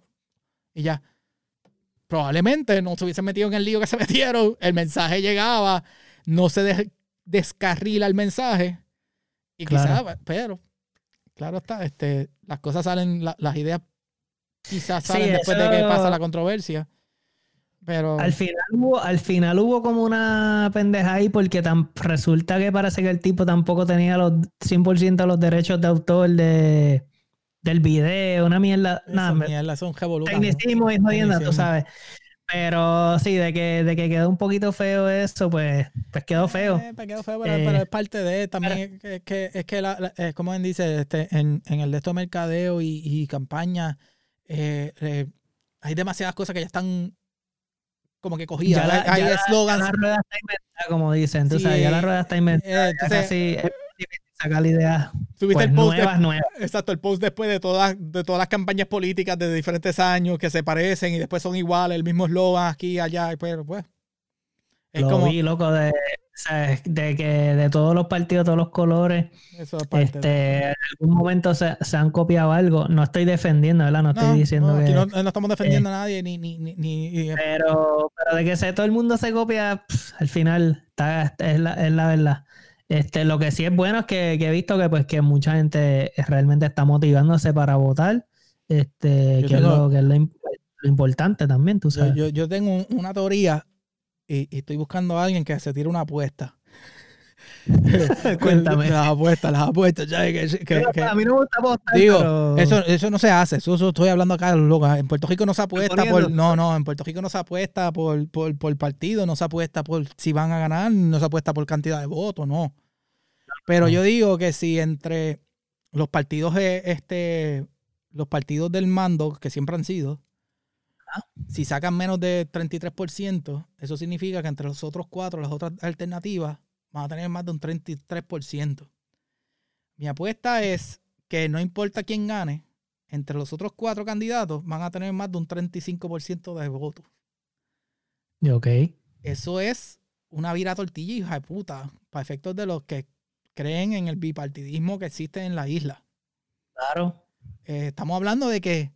y ya. Probablemente no se hubiesen metido en el lío que se metieron, el mensaje llegaba, no se des- descarrila el mensaje y Claro. quizás, pero claro está, este, las cosas salen, la- las ideas quizás Sí, salen después de que pasa la controversia. Pero Al final, hubo, al final hubo como una pendeja ahí porque tan, resulta que parece que el tipo tampoco tenía los 100% los derechos de autor de, del video, una mierda. Nada, mierdas son tecnicismo y jodienda, tú sabes. Pero sí, de que, de que quedó un poquito feo eso, pues, pues quedó feo. Eh, quedó feo, pero, Eh, pero es parte de también es que, es que, es que la, la- eh, como él dice, este, en, en el de esto de mercadeo y, y campaña, eh, eh, hay demasiadas cosas que ya están como que cogidas. Ya la- hay la rueda está inventada, como dicen, Sí, sabes, ya la rueda está inventada. eh, entonces, difícil sacar ideas tuviste pues, el post de- nuevas, nuevas. Exacto, el post después de todas, de todas las campañas políticas de diferentes años que se parecen y después son iguales, el mismo eslogan aquí allá, y pero pues. Es Lo como. vi, loco, de, ¿sabes? de que de todos los partidos, todos los colores, Eso es parte de- este, en algún momento se, se han copiado algo. No estoy defendiendo, ¿verdad? No estoy No, diciendo no, que... no, no estamos defendiendo a nadie, ni, ni, ni, ni- Pero, pero de que se, todo el mundo se copia, pff, al final está, es, la, es la verdad. Este, lo que sí es bueno es que, que he visto que pues que mucha gente realmente está motivándose para votar. Este, Yo que, tengo- es lo, que es lo, im- lo importante también, tú Yo, sabes. yo, yo tengo un- una teoría y, y estoy buscando a alguien que se tire una apuesta. Cuéntame. Las apuestas, las apuestas. ya, que- que- Pero, que- a mí no me gusta votar, digo, pero- eso, eso no se hace. Eso, eso estoy hablando acá de los locos. En Puerto Rico no se apuesta por. No, no, en Puerto Rico no se apuesta por, por, por partido, no se apuesta por si van a ganar, no se apuesta por cantidad de votos, no. Pero yo digo que si entre los partidos, este, los partidos del mando, que siempre han sido, si sacan menos de 33%, eso significa que entre los otros cuatro, las otras alternativas, van a tener más de un 33%. Mi apuesta es que no importa quién gane, entre los otros cuatro candidatos van a tener más de un 35% de votos. Ok. Eso es una vira tortilla, hija de puta, para efectos de los que creen en el bipartidismo que existe en la isla. Claro. Eh, estamos hablando de que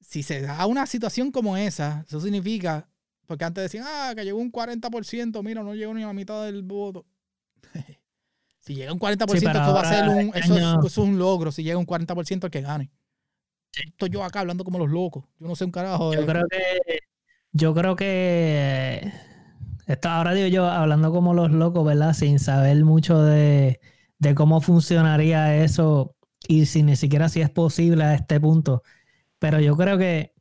si se da una situación como esa, eso significa, porque antes decían, ah, que llegó un 40%, mira, no llegó ni a la mitad del voto. Si llega un 40%, Sí, esto va a ser un, este eso, es, año- eso es un logro, si llega un 40% el que gane. Estoy yo acá hablando como los locos. Yo no sé un carajo. Yo de- creo que. Yo creo que. Esto ahora digo yo, hablando como los locos, ¿verdad? Sin saber mucho de, de cómo funcionaría eso y si ni siquiera si es posible a este punto. Pero yo creo que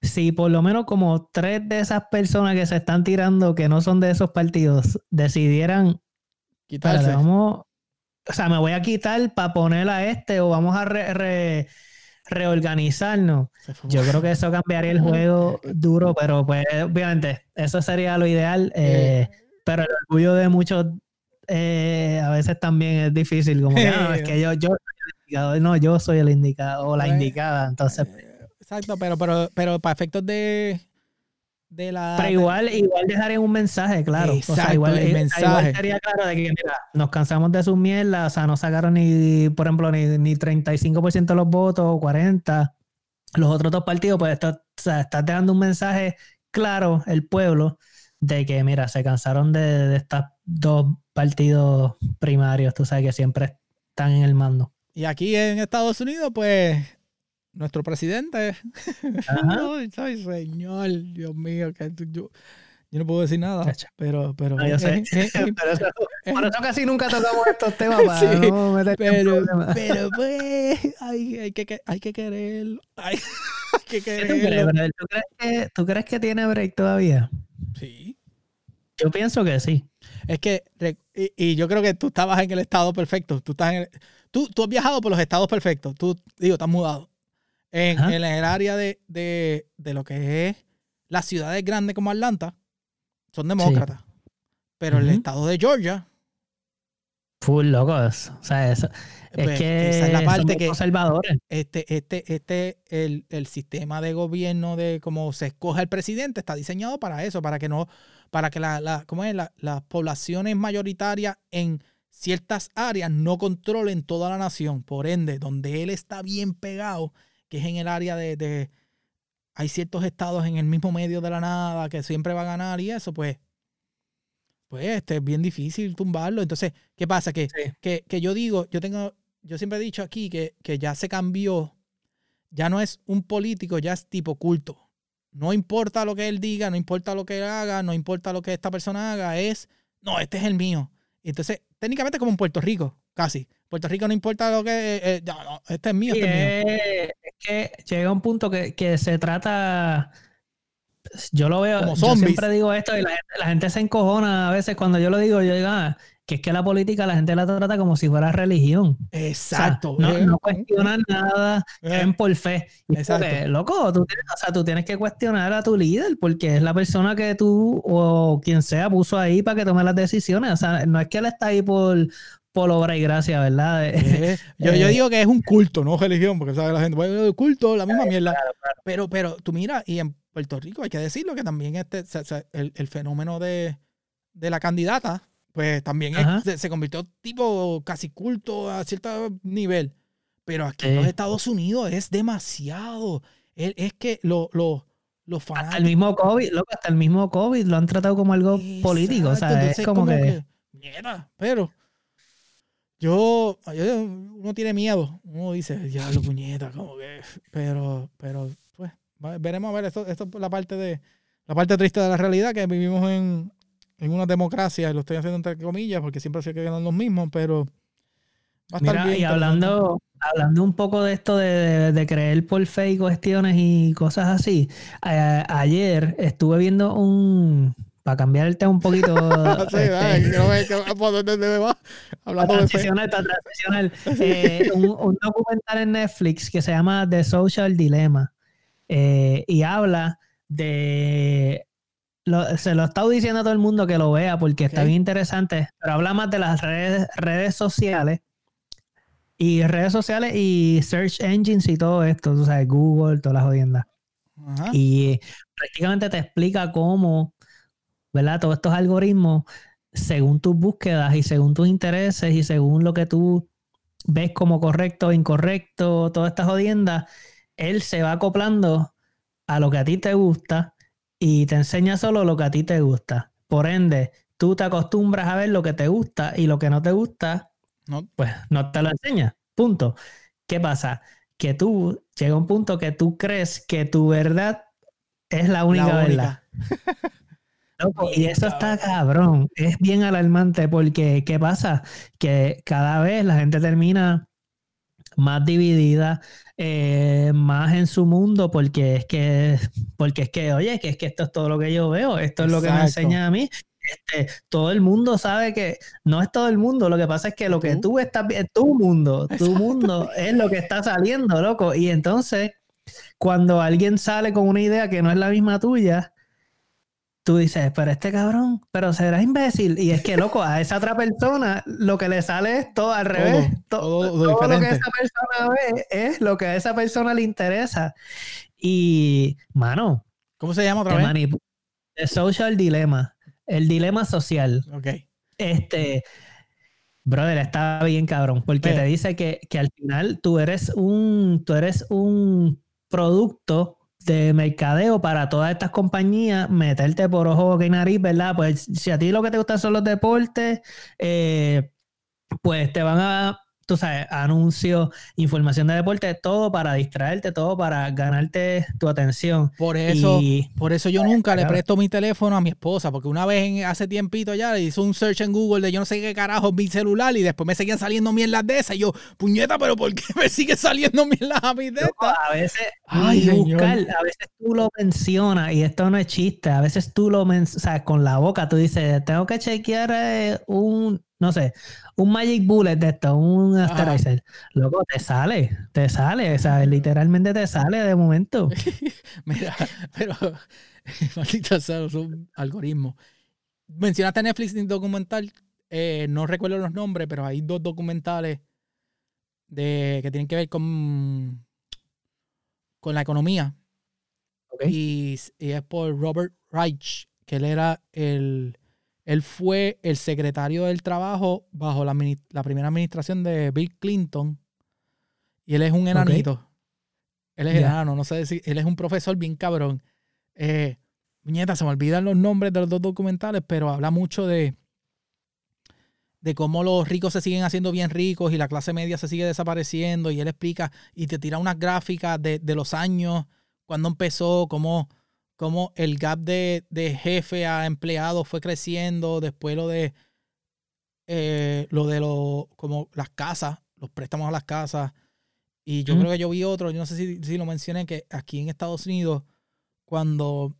si por lo menos como tres de esas personas que se están tirando, que no son de esos partidos, decidieran quitarse. Vamos. O sea, me voy a quitar para poner a este o vamos a re- re- reorganizarnos. Yo creo que eso cambiaría el juego duro, pero pues obviamente eso sería lo ideal. eh, pero el orgullo de muchos eh, a veces también es difícil, como que "Ah, es que yo, yo soy el indicado, no, yo soy el indicado o la Pues, indicada. Entonces, Eh, Exacto, pero, pero, pero para efectos de, de la. pero igual, igual dejaría un mensaje, claro. o sea, igual, el mensaje. igual sería claro de que, mira, nos cansamos de sus mierdas, o sea, no sacaron ni, por ejemplo, ni, ni 35% de los votos o 40%. Los otros dos partidos, pues, esto, o sea, estás dejando un mensaje claro, el pueblo, de que, mira, se cansaron de, de estos dos partidos primarios, tú sabes, que siempre están en el mando. Y aquí en Estados Unidos, pues, nuestro presidente. Ajá. Ay, ay, señor, Dios mío, que yo, yo no puedo decir nada, pero, pero, No, yo sé. eh, eh, eh, Pero eso- por eso casi nunca tocamos estos temas para Sí, no meter pero, pero pues, hay, hay que, hay que quererlo, hay, hay que ¿Qué tú crees, quererlo. ¿Tú crees que, ¿Tú crees que tiene break todavía? Sí. Yo pienso que sí. Es que, y, y yo creo que tú estabas en el estado perfecto. Tú, estás en el- tú, tú has viajado por los estados perfectos. Tú, digo, has mudado. En, en el área de, de, de lo que es las ciudades grandes como Atlanta, son demócratas. Pero el estado de Georgia, Full locos. O sea, eso, es pues, que esa es la parte que conservadores. este, este, este, el, el sistema de gobierno de cómo se escoge el presidente está diseñado para eso, para que no, para que la, la, ¿cómo es? La- las poblaciones mayoritarias en ciertas áreas no controlen toda la nación. Por ende, donde él está bien pegado, que es en el área de, de- hay ciertos estados en el mismo medio de la nada que siempre va a ganar y eso, pues, pues este, es bien difícil tumbarlo. Entonces, ¿qué pasa? Que Sí. que, que yo digo, yo tengo, yo siempre he dicho aquí que, que ya se cambió, ya no es un político, ya es tipo culto. No importa lo que él diga, no importa lo que él haga, no importa lo que esta persona haga, es, no, este es el mío. Entonces, técnicamente como en Puerto Rico, casi. Puerto Rico no importa lo que, eh, eh, no, este es mío, este es mío. Que llega un punto que, que se trata. Yo lo veo, Como yo siempre digo esto y la gente, la gente se encojona a veces cuando yo lo digo. Yo digo, ah, que es que la política la gente la trata como si fuera religión. O sea, Exacto. no, eh, no cuestionan nada, eh, por fe. Exacto. porque, loco, tú tienes, o sea, tú tienes que cuestionar a tu líder porque es la persona que tú o quien sea puso ahí para que tome las decisiones. O sea, no es que él está ahí por, por obra y gracia, ¿verdad? eh, yo, yo Eh, digo que es un culto, no religión, porque sabe la gente, bueno, culto, la misma mierda. Claro, claro. Pero, pero tú mira, y en Puerto Rico hay que decirlo que también este, se- se- el, el fenómeno de, de la candidata, pues también es- se, se convirtió tipo casi culto a cierto nivel. Pero aquí en los Estados Unidos es demasiado. Es, es que lo- lo- los Hasta el fanáticos. mismo COVID, loco, hasta el mismo COVID lo han tratado como algo político. O sea, es como, que, mierda, pero yo, yo- uno tiene miedo, uno dice, ya lo puñeta, como que, pero, pero, pues, veremos a ver, esto, esto es la parte de, la parte triste de la realidad, que vivimos en, en una democracia, y lo estoy haciendo entre comillas, porque siempre se quedan los mismos, pero va a estar mira, bien. y hablando, hablando un poco de esto de, de- de creer por fe y cuestiones y cosas así, a- ayer estuve viendo un, para cambiar el tema un poquito, Sí, este, dale, que- va, hablando de para transicionar, eh, un, un documental en Netflix que se llama The Social Dilemma eh, y habla de lo- se lo he estado diciendo a todo el mundo que lo vea porque está bien interesante, pero habla más de las redes, redes sociales y redes sociales y search engines y todo esto, tú sabes, Google, todas las jodiendas. Ajá. Y prácticamente te explica cómo, ¿verdad? Todos estos algoritmos, según tus búsquedas y según tus intereses y según lo que tú ves como correcto o incorrecto, todas estas jodiendas, él se va acoplando a lo que a ti te gusta y te enseña solo lo que a ti te gusta. Por ende, tú te acostumbras a ver lo que te gusta y lo que no te gusta, No, pues no te lo enseña. Punto. ¿Qué pasa? Que tú llega un punto que tú crees que tu verdad es la única la verdad. Loco, y eso está cabrón. Es bien alarmante porque, ¿qué pasa? Que cada vez la gente termina más dividida, eh, más en su mundo, porque es que, porque es que, oye, que es que esto es todo lo que yo veo, esto es lo que me enseña a mí. Este, todo el mundo sabe que no es todo el mundo, lo que pasa es que lo que Tú. tú estás viendo, tu mundo, tu Exacto. mundo es lo que está saliendo, loco. Y entonces, cuando alguien sale con una idea que no es la misma tuya, tú dices, pero este cabrón, pero será imbécil. Y es que, loco, a esa otra persona lo que le sale es todo al revés. To- todo lo todo lo que esa persona ve es lo que a esa persona le interesa. Y, mano, ¿Cómo se llama otra vez? el social dilema, el dilema social. Ok. Este, brother, está bien cabrón, porque te dice que, que al final tú eres un, tú eres un producto de mercadeo para todas estas compañías, meterte por ojo, y nariz, ¿verdad? Pues si a ti lo que te gustan son los deportes, eh, pues te van a, tú sabes, anuncios, información de deporte, todo para distraerte, todo para ganarte tu atención. Por eso, Y- por eso yo nunca le presto mi teléfono a mi esposa, porque una vez en- hace tiempito ya le hizo un search en Google de yo no sé qué carajo mi celular y después me seguían saliendo mierdas de esas. Y yo, puñeta, pero ¿por qué me sigue saliendo mierdas a mí de estas? a veces, Ay, señor. buscar, a veces tú lo mencionas, y esto no es chiste, a veces tú lo mencionas, o sea, con la boca tú dices, tengo que chequear eh, un, no sé, un Magic Bullet de esto, un. Asterizer. Loco, te sale, te sale, o sea, literalmente te sale de momento. Mira, pero maldita sea, son algoritmos. Mencionaste Netflix documental, eh, no recuerdo los nombres, pero hay dos documentales de que tienen que ver con, con la economía. Y, es por Robert Reich, que él era el, él fue el secretario del trabajo bajo la, la primera administración de Bill Clinton. Y él es un enanito. Él es Ya. enano, no sé decir, él es un profesor bien cabrón. Eh, Muñeta, se me olvidan los nombres de los dos documentales, pero habla mucho de, de cómo los ricos se siguen haciendo bien ricos y la clase media se sigue desapareciendo. Y él explica y te tira unas gráficas de, de los años, cuando empezó, cómo, cómo el gap de, de jefe a empleado fue creciendo, después lo de eh, lo de lo, como las casas, los préstamos a las casas. Y yo creo que yo vi otro, yo no sé si, si lo mencioné, que aquí en Estados Unidos, cuando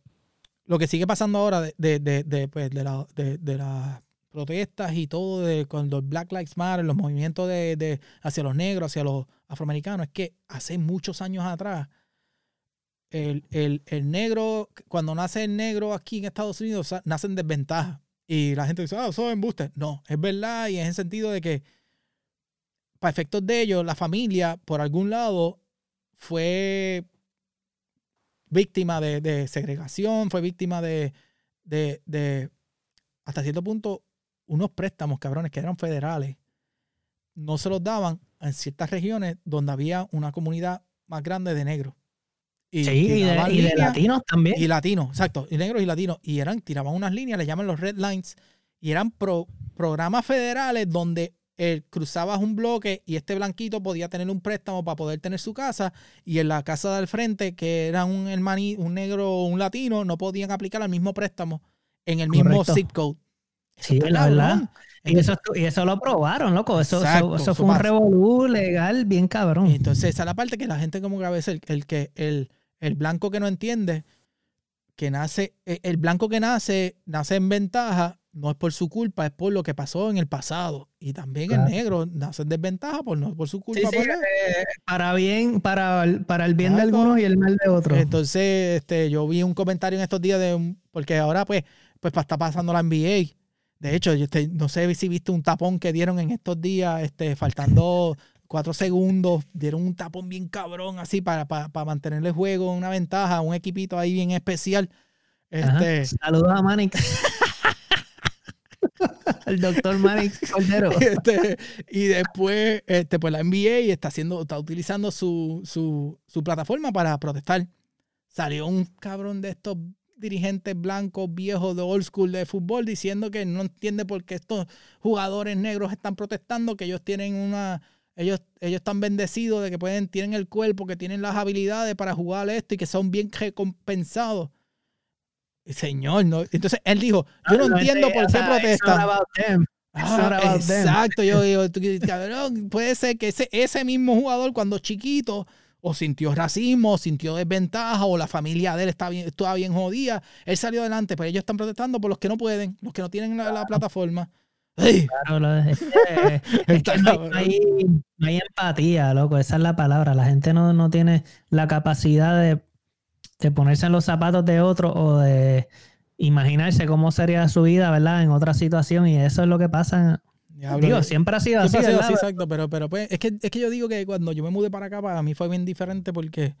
lo que sigue pasando ahora de, de, de, pues, de, la- de- las protestas y todo, de cuando Black Lives Matter, los movimientos de, de- hacia los negros, hacia los afroamericanos, es que hace muchos años atrás, el, el- el negro, cuando nace el negro aquí en Estados Unidos, nace en desventaja. Y la gente dice, ah, eso es embuste. No, es verdad y es en sentido de que, para efectos de ellos, la familia, por algún lado, fue víctima de, de segregación, fue víctima de, de, de, hasta cierto punto, unos préstamos, cabrones, que eran federales. No se los daban en ciertas regiones donde había una comunidad más grande de negros. Y Sí, y de, y latinos también. y latinos, exacto, y negros y latinos. Y eran, tiraban unas líneas, le llaman los red lines, y eran pro- programas federales donde cruzabas un bloque y este blanquito podía tener un préstamo para poder tener su casa, y en la casa del frente, que era un hermani, un negro o un latino, no podían aplicar el mismo préstamo en el mismo Correcto. zip code. Sí, la verdad. Y eso, y eso lo aprobaron, loco. Eso, eso- Exacto, eso, eso fue un revolú legal bien cabrón. Entonces, esa es la parte que la gente como que a veces el, el que el, el blanco que no entiende que nace el, el blanco que nace nace en ventaja no es por su culpa, es por lo que pasó en el pasado. Y también Claro. el negro nace en desventaja por no por su Sí, culpa. sí, por eh, para bien, para, el- para el bien de algunos y el mal de otros. Entonces, este, yo vi un comentario en estos días de un, porque ahora pues, pues está pasando la NBA. De hecho, yo este, no sé si viste un tapón que dieron en estos días, este, faltando cuatro segundos, dieron un tapón bien cabrón así para, para, para mantener el juego una ventaja, un equipito ahí bien especial. Este, Saludos a Manix. el doctor Manix Cordero. este, y después, este, pues la NBA está haciendo, está utilizando su, su, su plataforma para protestar. Salió un cabrón de estos dirigentes blancos viejos de old school de fútbol diciendo que no entiende por qué estos jugadores negros están protestando, que ellos tienen una, ellos, ellos están bendecidos de que pueden, tienen el cuerpo, que tienen las habilidades para jugar esto y que son bien recompensados. Señor, no. Entonces él dijo, yo no entiendo por qué protestan. protestan. Ah, exacto, yo digo, cabrón, puede ser que ese, ese mismo jugador cuando chiquito o sintió racismo, o sintió desventaja, o la familia de él está bien, estaba bien jodida, él salió adelante, pero ellos están protestando por los que no pueden, los que no tienen la, la plataforma. ¡Ay! Claro, lo- es que, es no hay- no hay empatía, loco. Esa es la palabra. La gente no, no tiene la capacidad de, de ponerse en los zapatos de otro o de imaginarse cómo sería su vida, ¿verdad? En otra situación. Y eso es lo que pasa. Digo, siempre ha sido Siempre así, ha sido así, exacto, pero, pero pues, es que, es que yo digo que cuando yo me mudé para acá, para mí fue bien diferente porque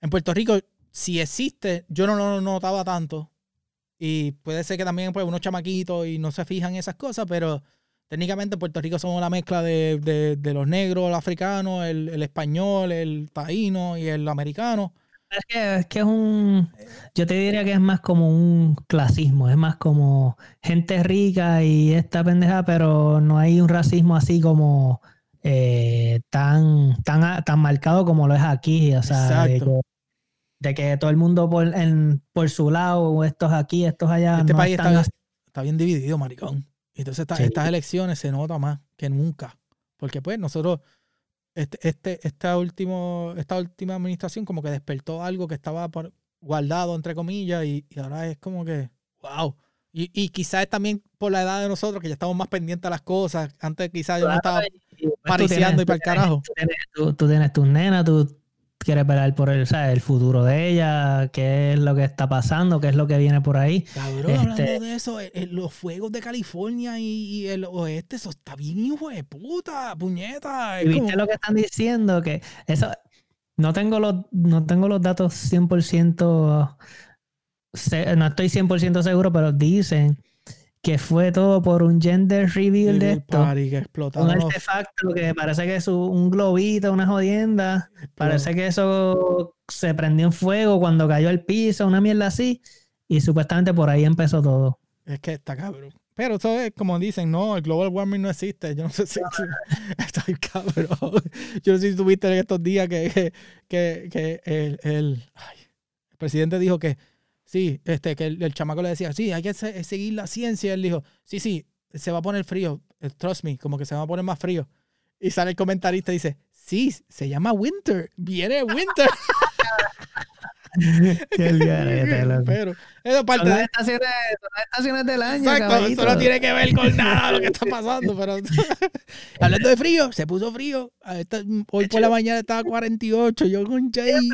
en Puerto Rico, si existe, yo no lo notaba tanto. Y puede ser que también pues, unos chamaquitos y no se fijan en esas cosas, pero técnicamente en Puerto Rico somos la mezcla de, de- de los negros, el africano, el, el español, el taíno y el americano. Es que, es que es un. Yo te diría que es más como un clasismo. Es más como gente rica y esta pendeja, pero no hay un racismo así como eh, tan, tan, tan marcado como lo es aquí. O sea, de que, de que todo el mundo por, en, por su lado, estos aquí, estos allá. Este no país están está, está bien dividido, maricón. Entonces esta- Sí. estas elecciones se nota más que nunca. Porque pues nosotros, este, este, esta, último, esta última administración como que despertó algo que estaba por- guardado, entre comillas, y, y ahora es como que, wow. Y, y quizás también por la edad de nosotros, que ya estamos más pendientes a las cosas. Antes quizás yo no estaba pues, pariciando y para el carajo. Tú tienes, tú- tú tienes tus nenas, tú quieres velar por el, ¿sabes? el futuro de ella, qué es lo que está pasando, qué es lo que viene por ahí. Cabrón, Este- hablando de eso, eh, eh, los fuegos de California y, y el oeste, eso está bien hijo de puta, puñeta. Y viste como- lo que están diciendo, que eso, no tengo los, no tengo los datos 100%, se- no estoy 100% seguro, pero dicen que fue todo por un gender reveal de esto. party que Un artefacto que parece que es un- globito, una jodienda. Parece que eso se prendió en fuego cuando cayó al piso, una mierda así. Y supuestamente por ahí empezó todo. Es que está cabrón. Pero eso es como dicen, no, el global warming no existe. Yo no sé si. Bien cabrón. Yo no sé si tuviste en estos días que, que, que, que el, el- ay, el presidente dijo que sí, este, que el, el chamaco le decía, sí, hay que se- seguir la ciencia. Él dijo, sí, sí, se va a poner frío. eh, Trust me, como que se va a poner más frío. Y sale el comentarista y dice, sí, se llama winter. Viene winter. Qué. Pero eso es parte Son las de, estaciones, son las estaciones del año. Exacto, eso no tiene que ver con nada de lo que está pasando, pero hablando de frío, se puso frío. Esta- hoy por la mañana estaba 48, yo con Jay.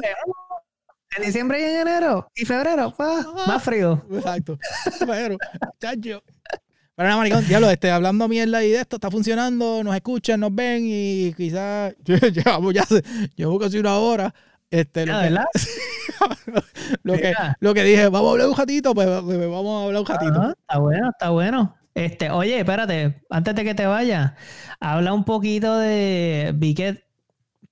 En diciembre y en enero y febrero, pa, más frío. Exacto. Pero, chacho. Pero nada, maricón, diablo, este, hablando mierda y de esto, está funcionando, nos escuchan, nos ven y quizás llevamos ya, llevo casi una hora. Este, lo, Ah, que, lo, que, Mira. lo que dije, vamos a hablar un ratito, pues pues, vamos a hablar un ratito. Ah, está bueno, está bueno. Este, oye, espérate, antes de que te vayas, habla un poquito de. Vi que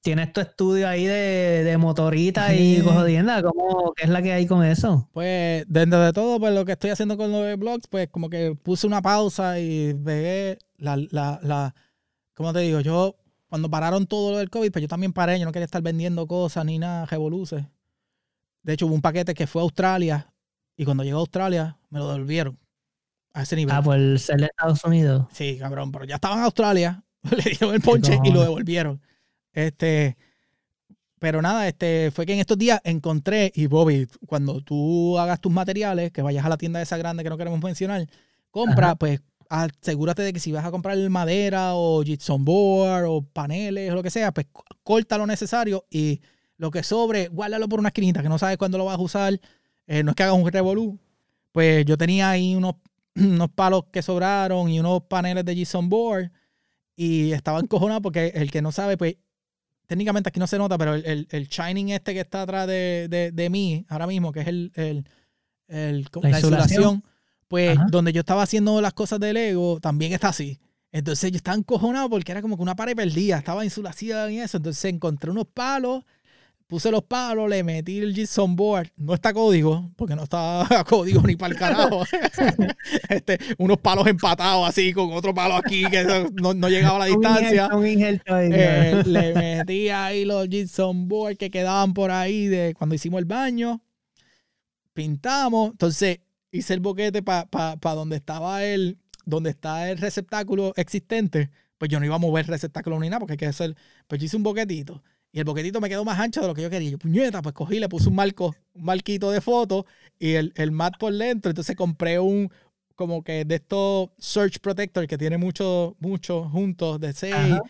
tienes tu estudio ahí de, de motorita y Sí. jodienda. ¿Cómo, ¿Qué es la que hay con eso? Pues dentro de todo, pues lo que estoy haciendo con los blogs, pues como que puse una pausa y veía la, la, la, ¿cómo te digo? Yo, cuando pararon todo lo del COVID, pues yo también paré, yo no quería estar vendiendo cosas ni nada, revoluces. De hecho, hubo un paquete que fue a Australia y cuando llegó a Australia me lo devolvieron a ese nivel. Ah, por ser de Estados Unidos. Sí, cabrón, pero ya estaba en Australia, le dieron el ponche y lo devolvieron. Este, pero nada, este, fue que en estos días encontré, y Bobby, cuando tú hagas tus materiales, que vayas a la tienda esa grande que no queremos mencionar, compra, Ajá. pues asegúrate de que si vas a comprar madera o gypsum board o paneles o lo que sea, pues corta lo necesario y lo que sobre, guárdalo por una esquinita que no sabes cuándo lo vas a usar. Eh, no es que hagas un revolú. Pues yo tenía ahí unos, unos palos que sobraron y unos paneles de gypsum board y estaba encojonado porque el que no sabe, pues técnicamente aquí no se nota, pero el, el, el shining este que está atrás de, de, de mí ahora mismo, que es el, el, el- La la, insulación, pues Ajá. donde yo estaba haciendo las cosas de Lego, también está así. Entonces yo estaba encojonado porque era como que una pared perdida, estaba insulación y eso. Entonces encontré unos palos, puse los palos, le metí el gypsum board. No está código, porque no está código ni para el carajo. este, unos palos empatados así, con otro palo aquí que no, no llegaba a la Un distancia. injerto, un injerto ahí, Eh, le metí ahí los gypsum board que quedaban por ahí de cuando hicimos el baño. Pintamos. Entonces hice el boquete para pa, pa donde estaba el, donde está el receptáculo existente. Pues yo no iba a mover el receptáculo ni nada porque hay que hacer. Pues yo hice un boquetito. Y el boquetito me quedó más ancho de lo que yo quería. Yo, puñeta, pues cogí, le puse un marco, un marquito de foto y el, el mat por dentro. Entonces compré un, como que de estos Search Protector que tiene muchos, muchos juntos de 6. Ajá.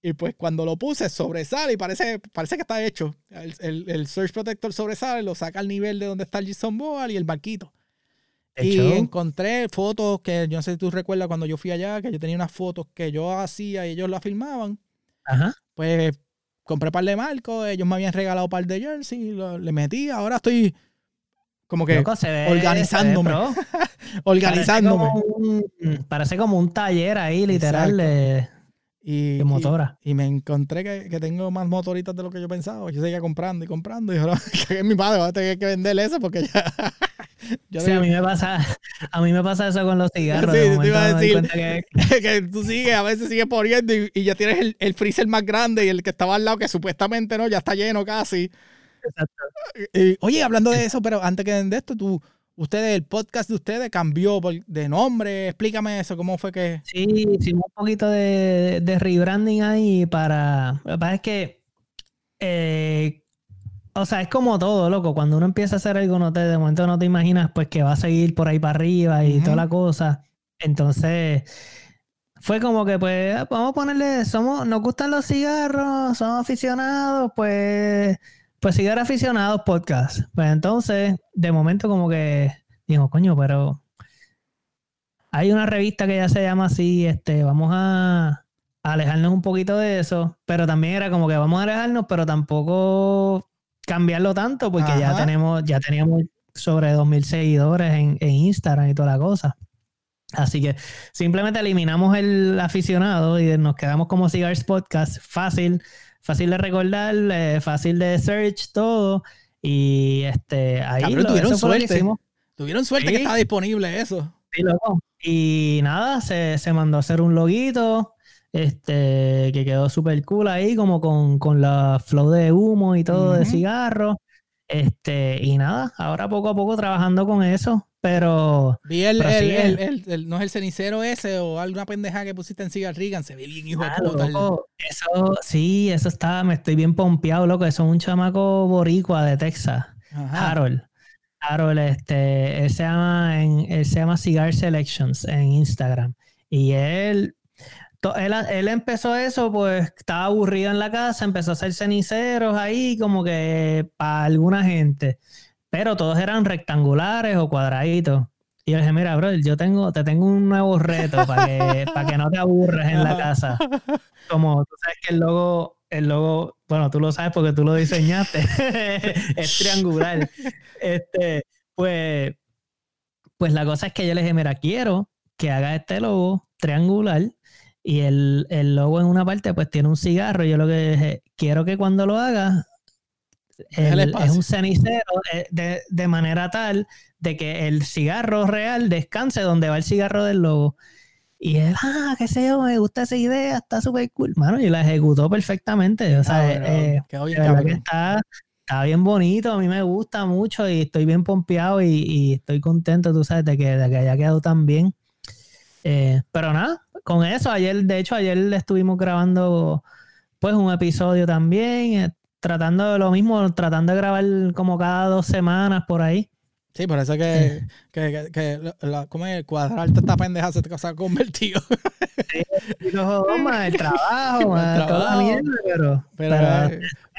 Y pues cuando lo puse sobresale y parece, parece que está hecho. El, el, el Search Protector sobresale, lo saca al nivel de donde está el JSON Board y el marquito. De Y encontré fotos que yo no sé si tú recuerdas cuando yo fui allá, que yo tenía unas fotos que yo hacía y ellos las filmaban. Ajá. Pues compré par de marcos, ellos me habían regalado par de jersey, lo- le metí. Ahora estoy como que Loco, se ve- organizándome. se ve pro. organizándome. Parece como, un, parece como un taller ahí, literal, de, Y, de motora. Y, y me encontré que, que tengo más motoritas de lo que yo pensaba. Yo seguía comprando y comprando. Y ahora en mi padre, voy a tener que venderle eso porque ya. Yo Sí, a mí me pasa, a mí me pasa eso con los cigarros. Sí, de te iba a decir. que- que tú sigues, a veces sigues poniendo y, y ya tienes el, el freezer más grande y el que estaba al lado, que supuestamente no, ya está lleno casi. Exacto. Oye, hablando de eso, pero antes que de esto, tú, ustedes, el podcast de ustedes cambió por- de nombre. Explícame eso, ¿cómo fue que...? Sí, hicimos un poquito de, de rebranding ahí para. Lo que pasa es que. eh, o sea, es como todo, loco. Cuando uno empieza a hacer algo, no te, de momento no te imaginas pues que va a seguir por ahí para arriba y toda la cosa. Entonces, fue como que, pues, ah, vamos a ponerle, somos, nos gustan los cigarros, somos aficionados, pues, pues cigarros aficionados podcast. Pues entonces, de momento como que digo, coño, pero hay una revista que ya se llama así, este, vamos a alejarnos un poquito de eso, pero también era como que vamos a alejarnos, pero tampoco cambiarlo tanto, porque ya tenemos, ya teníamos sobre 2.000 seguidores en, en Instagram y toda la cosa. Así que simplemente eliminamos el aficionado y nos quedamos como Cigars Podcast. Fácil, fácil de recordar, eh, fácil de search, todo. Y este, ahí Cabrón, lo- tuvieron lo suerte. hicimos. Tuvieron suerte Sí. que estaba disponible eso. Sí, loco. Y nada, se, se mandó a hacer un loguito, este, que quedó súper cool ahí, como con, con la flow de humo y todo de cigarro. Este, y nada, ahora poco a poco trabajando con eso, pero Vi el, Pero el- el- el- el- el- no es el cenicero ese o alguna pendeja que pusiste en Cigar Regan, se ve bien hijo ah, de puta. el- loco, eso, sí, eso está, me estoy bien pompeado, loco, eso es un chamaco boricua de Texas. Ajá. Harold. Harold, este, él se llama en, él se llama Cigar Selections en Instagram. Y él, él, él empezó eso, pues estaba aburrido en la casa, empezó a hacer ceniceros ahí, como que para alguna gente. Pero todos eran rectangulares o cuadraditos. Y yo le dije, mira, bro, yo tengo, te tengo un nuevo reto para que, para que no te aburras en la casa. Como tú sabes que el logo, el logo, bueno, tú lo sabes porque tú lo diseñaste, es triangular. Este, pues, pues la cosa es que yo le dije, mira, quiero que haga este logo triangular y el, el logo en una parte pues tiene un cigarro. Yo lo que dije, quiero que cuando lo haga Deja el el- es un cenicero eh, de, de manera tal de que el cigarro real descanse donde va el cigarro del logo. Y él, ah, qué sé yo, me gusta esa idea, está súper cool. Mano, y la ejecutó perfectamente. O sea, Cabrón, eh, bien verdad que está, está bien bonito, a mí me gusta mucho y estoy bien pompeado y, y estoy contento, tú sabes, de que, de que haya quedado tan bien. Eh, pero nada, con eso, ayer, de hecho, ayer estuvimos grabando pues un episodio también, eh, tratando de lo mismo, tratando de grabar como cada dos semanas por ahí. Sí, por eso que, que, que, que la, ¿cómo es? cuadrarte esta pendeja se te se ha convertido. Más el trabajo, toda la trabajo. mierda, pero, Pero,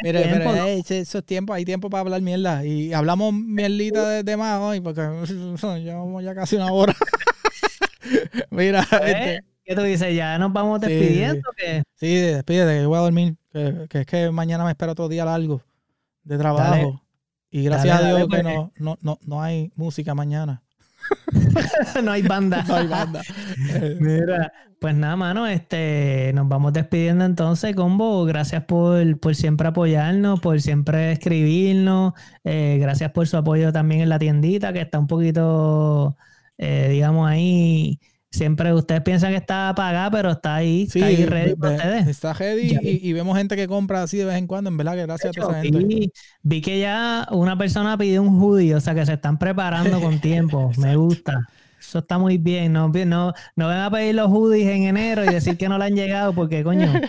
pero eh, tiempo, pero, ¿no? eh, ese- eso es tiempo, hay tiempo para hablar mierda. Y hablamos mierdita de, de más hoy, porque llevamos ya casi una hora. Mira, este, ¿eh? ¿Qué tú dices? Ya nos vamos sí, despidiendo. que sí, despídete, que yo voy a dormir. Que, que es que mañana me espera otro día largo de trabajo. y gracias dale, a Dios dale, que no, no, no, no hay música mañana. no hay banda. No hay banda. Mira, pues nada, mano, este, nos vamos despidiendo entonces, combo. Gracias por, por siempre apoyarnos, por siempre escribirnos. eh, gracias por su apoyo también en la tiendita, que está un poquito, eh, digamos, ahí. Siempre ustedes piensan que está apagada, pero está ahí, Sí, está ahí ready para ustedes. está ready y, y vemos gente que compra así de vez en cuando. En verdad que gracias a toda esa gente. Vi, vi que ya una persona pidió un hoodie, o sea que se están preparando con tiempo. Me gusta. Eso está muy bien. No, no, no van a pedir los hoodies en enero y decir que no le han llegado porque, coño. Eh,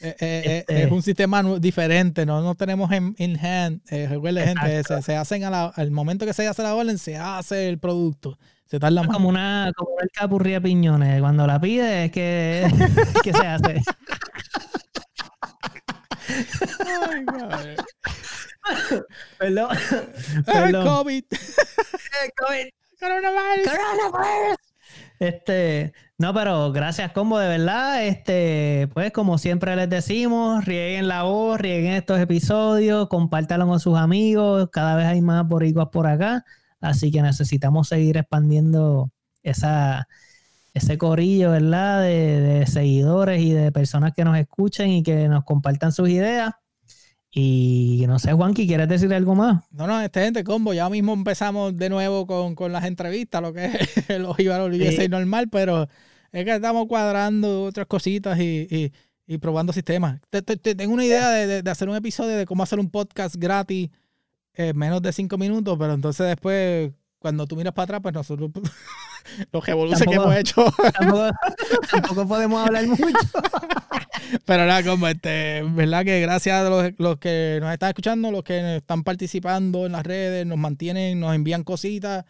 eh, eh, Este- Es un sistema diferente, no, no tenemos en in hand. Eh, recuerde, gente, se, se hacen a la- al momento que se hace la orden, se hace el producto. Se tarda más. como una, como una capurría de piñones. Cuando la pide es que, que se hace. Ay, madre. Perdón. Ay, Perdón. COVID. Coronavirus. Este, no, pero gracias, combo, de verdad. Este, pues como siempre les decimos, rieguen la voz, rieguen estos episodios, compártanlo con sus amigos. Cada vez hay más boricuas por acá, así que necesitamos seguir expandiendo esa, ese corillo, ¿verdad? De, de seguidores y de personas que nos escuchen y que nos compartan sus ideas. Y no sé, Juanqui, ¿quieres decir algo más? No, no, este gente combo, ya mismo empezamos de nuevo con, con las entrevistas, lo que es el Ojíbaro Sí. normal, pero es que estamos cuadrando otras cositas y, y- y probando sistemas. Te- te- te- tengo una idea de, de- de hacer un episodio de cómo hacer un podcast gratis en menos de cinco minutos, pero entonces después, cuando tú miras para atrás, pues nosotros los revoluciones que hemos hecho. Tampoco, tampoco podemos hablar mucho. Pero nada, como este, verdad que gracias a los, los que nos están escuchando, los que están participando en las redes, nos mantienen, nos envían cositas.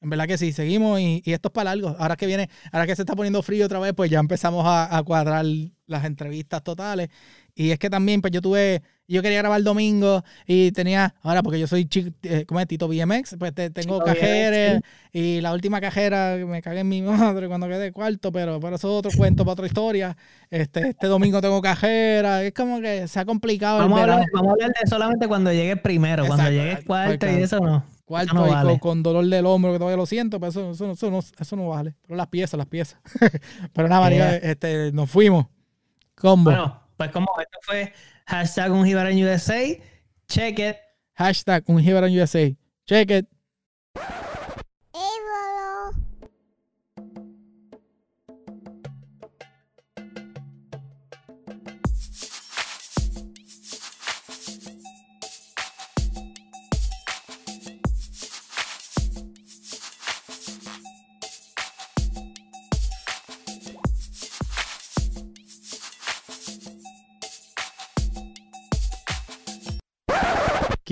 En verdad que sí, seguimos y, y esto es para largo. Ahora que viene, ahora que se está poniendo frío otra vez, pues ya empezamos a, a cuadrar las entrevistas totales. Y es que también, pues yo tuve, yo quería grabar el domingo y tenía, ahora porque yo soy chico, eh, ¿cómo es? Tito BMX, pues te- tengo cajeras y la última cajera me cagué en mi madre cuando quedé cuarto, pero, pero eso es otro cuento para otra historia. Este, este domingo tengo cajera, es como que se ha complicado Vamos a, el verano. hablar, vamos a hablar de solamente cuando llegue primero. Cuando Exacto, llegue cuarto y eso no. Cuarto no y vale. con, con dolor del hombro que todavía lo siento, pero eso, eso, no- eso no, eso no vale. Pero las piezas, las piezas. pero nada, María, Yeah. este, nos fuimos. Combo. Bueno, pues como esto fue hashtag un USA, check it. Hashtag un USA. Check it.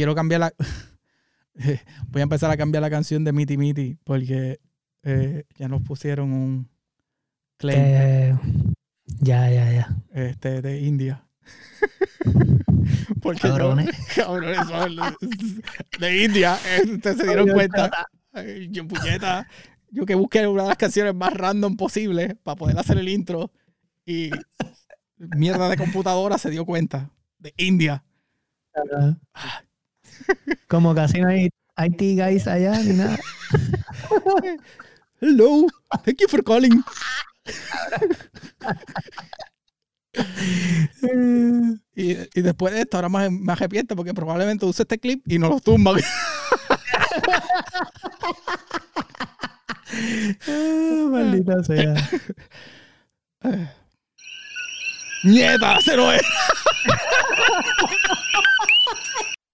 Quiero cambiar la. Voy a empezar a cambiar la canción de Miti Miti porque eh, ya nos pusieron un claim Eh, ya, ya, ya. este, de India. porque yo- Cabrones. son de India. eh, Ustedes se dieron cuenta. Ay, Yo, puñeta, yo que busqué una de las canciones más random posibles para poder hacer el intro y mierda de computadora se dio cuenta. De India. Como casi no hay IT guys allá ni nada. Hello, thank you for calling. Y, y después de esto, ahora me, me arrepiento porque probablemente use este clip y no lo tumban. Ah, maldita sea. ¡Nieta! ¡Se no es!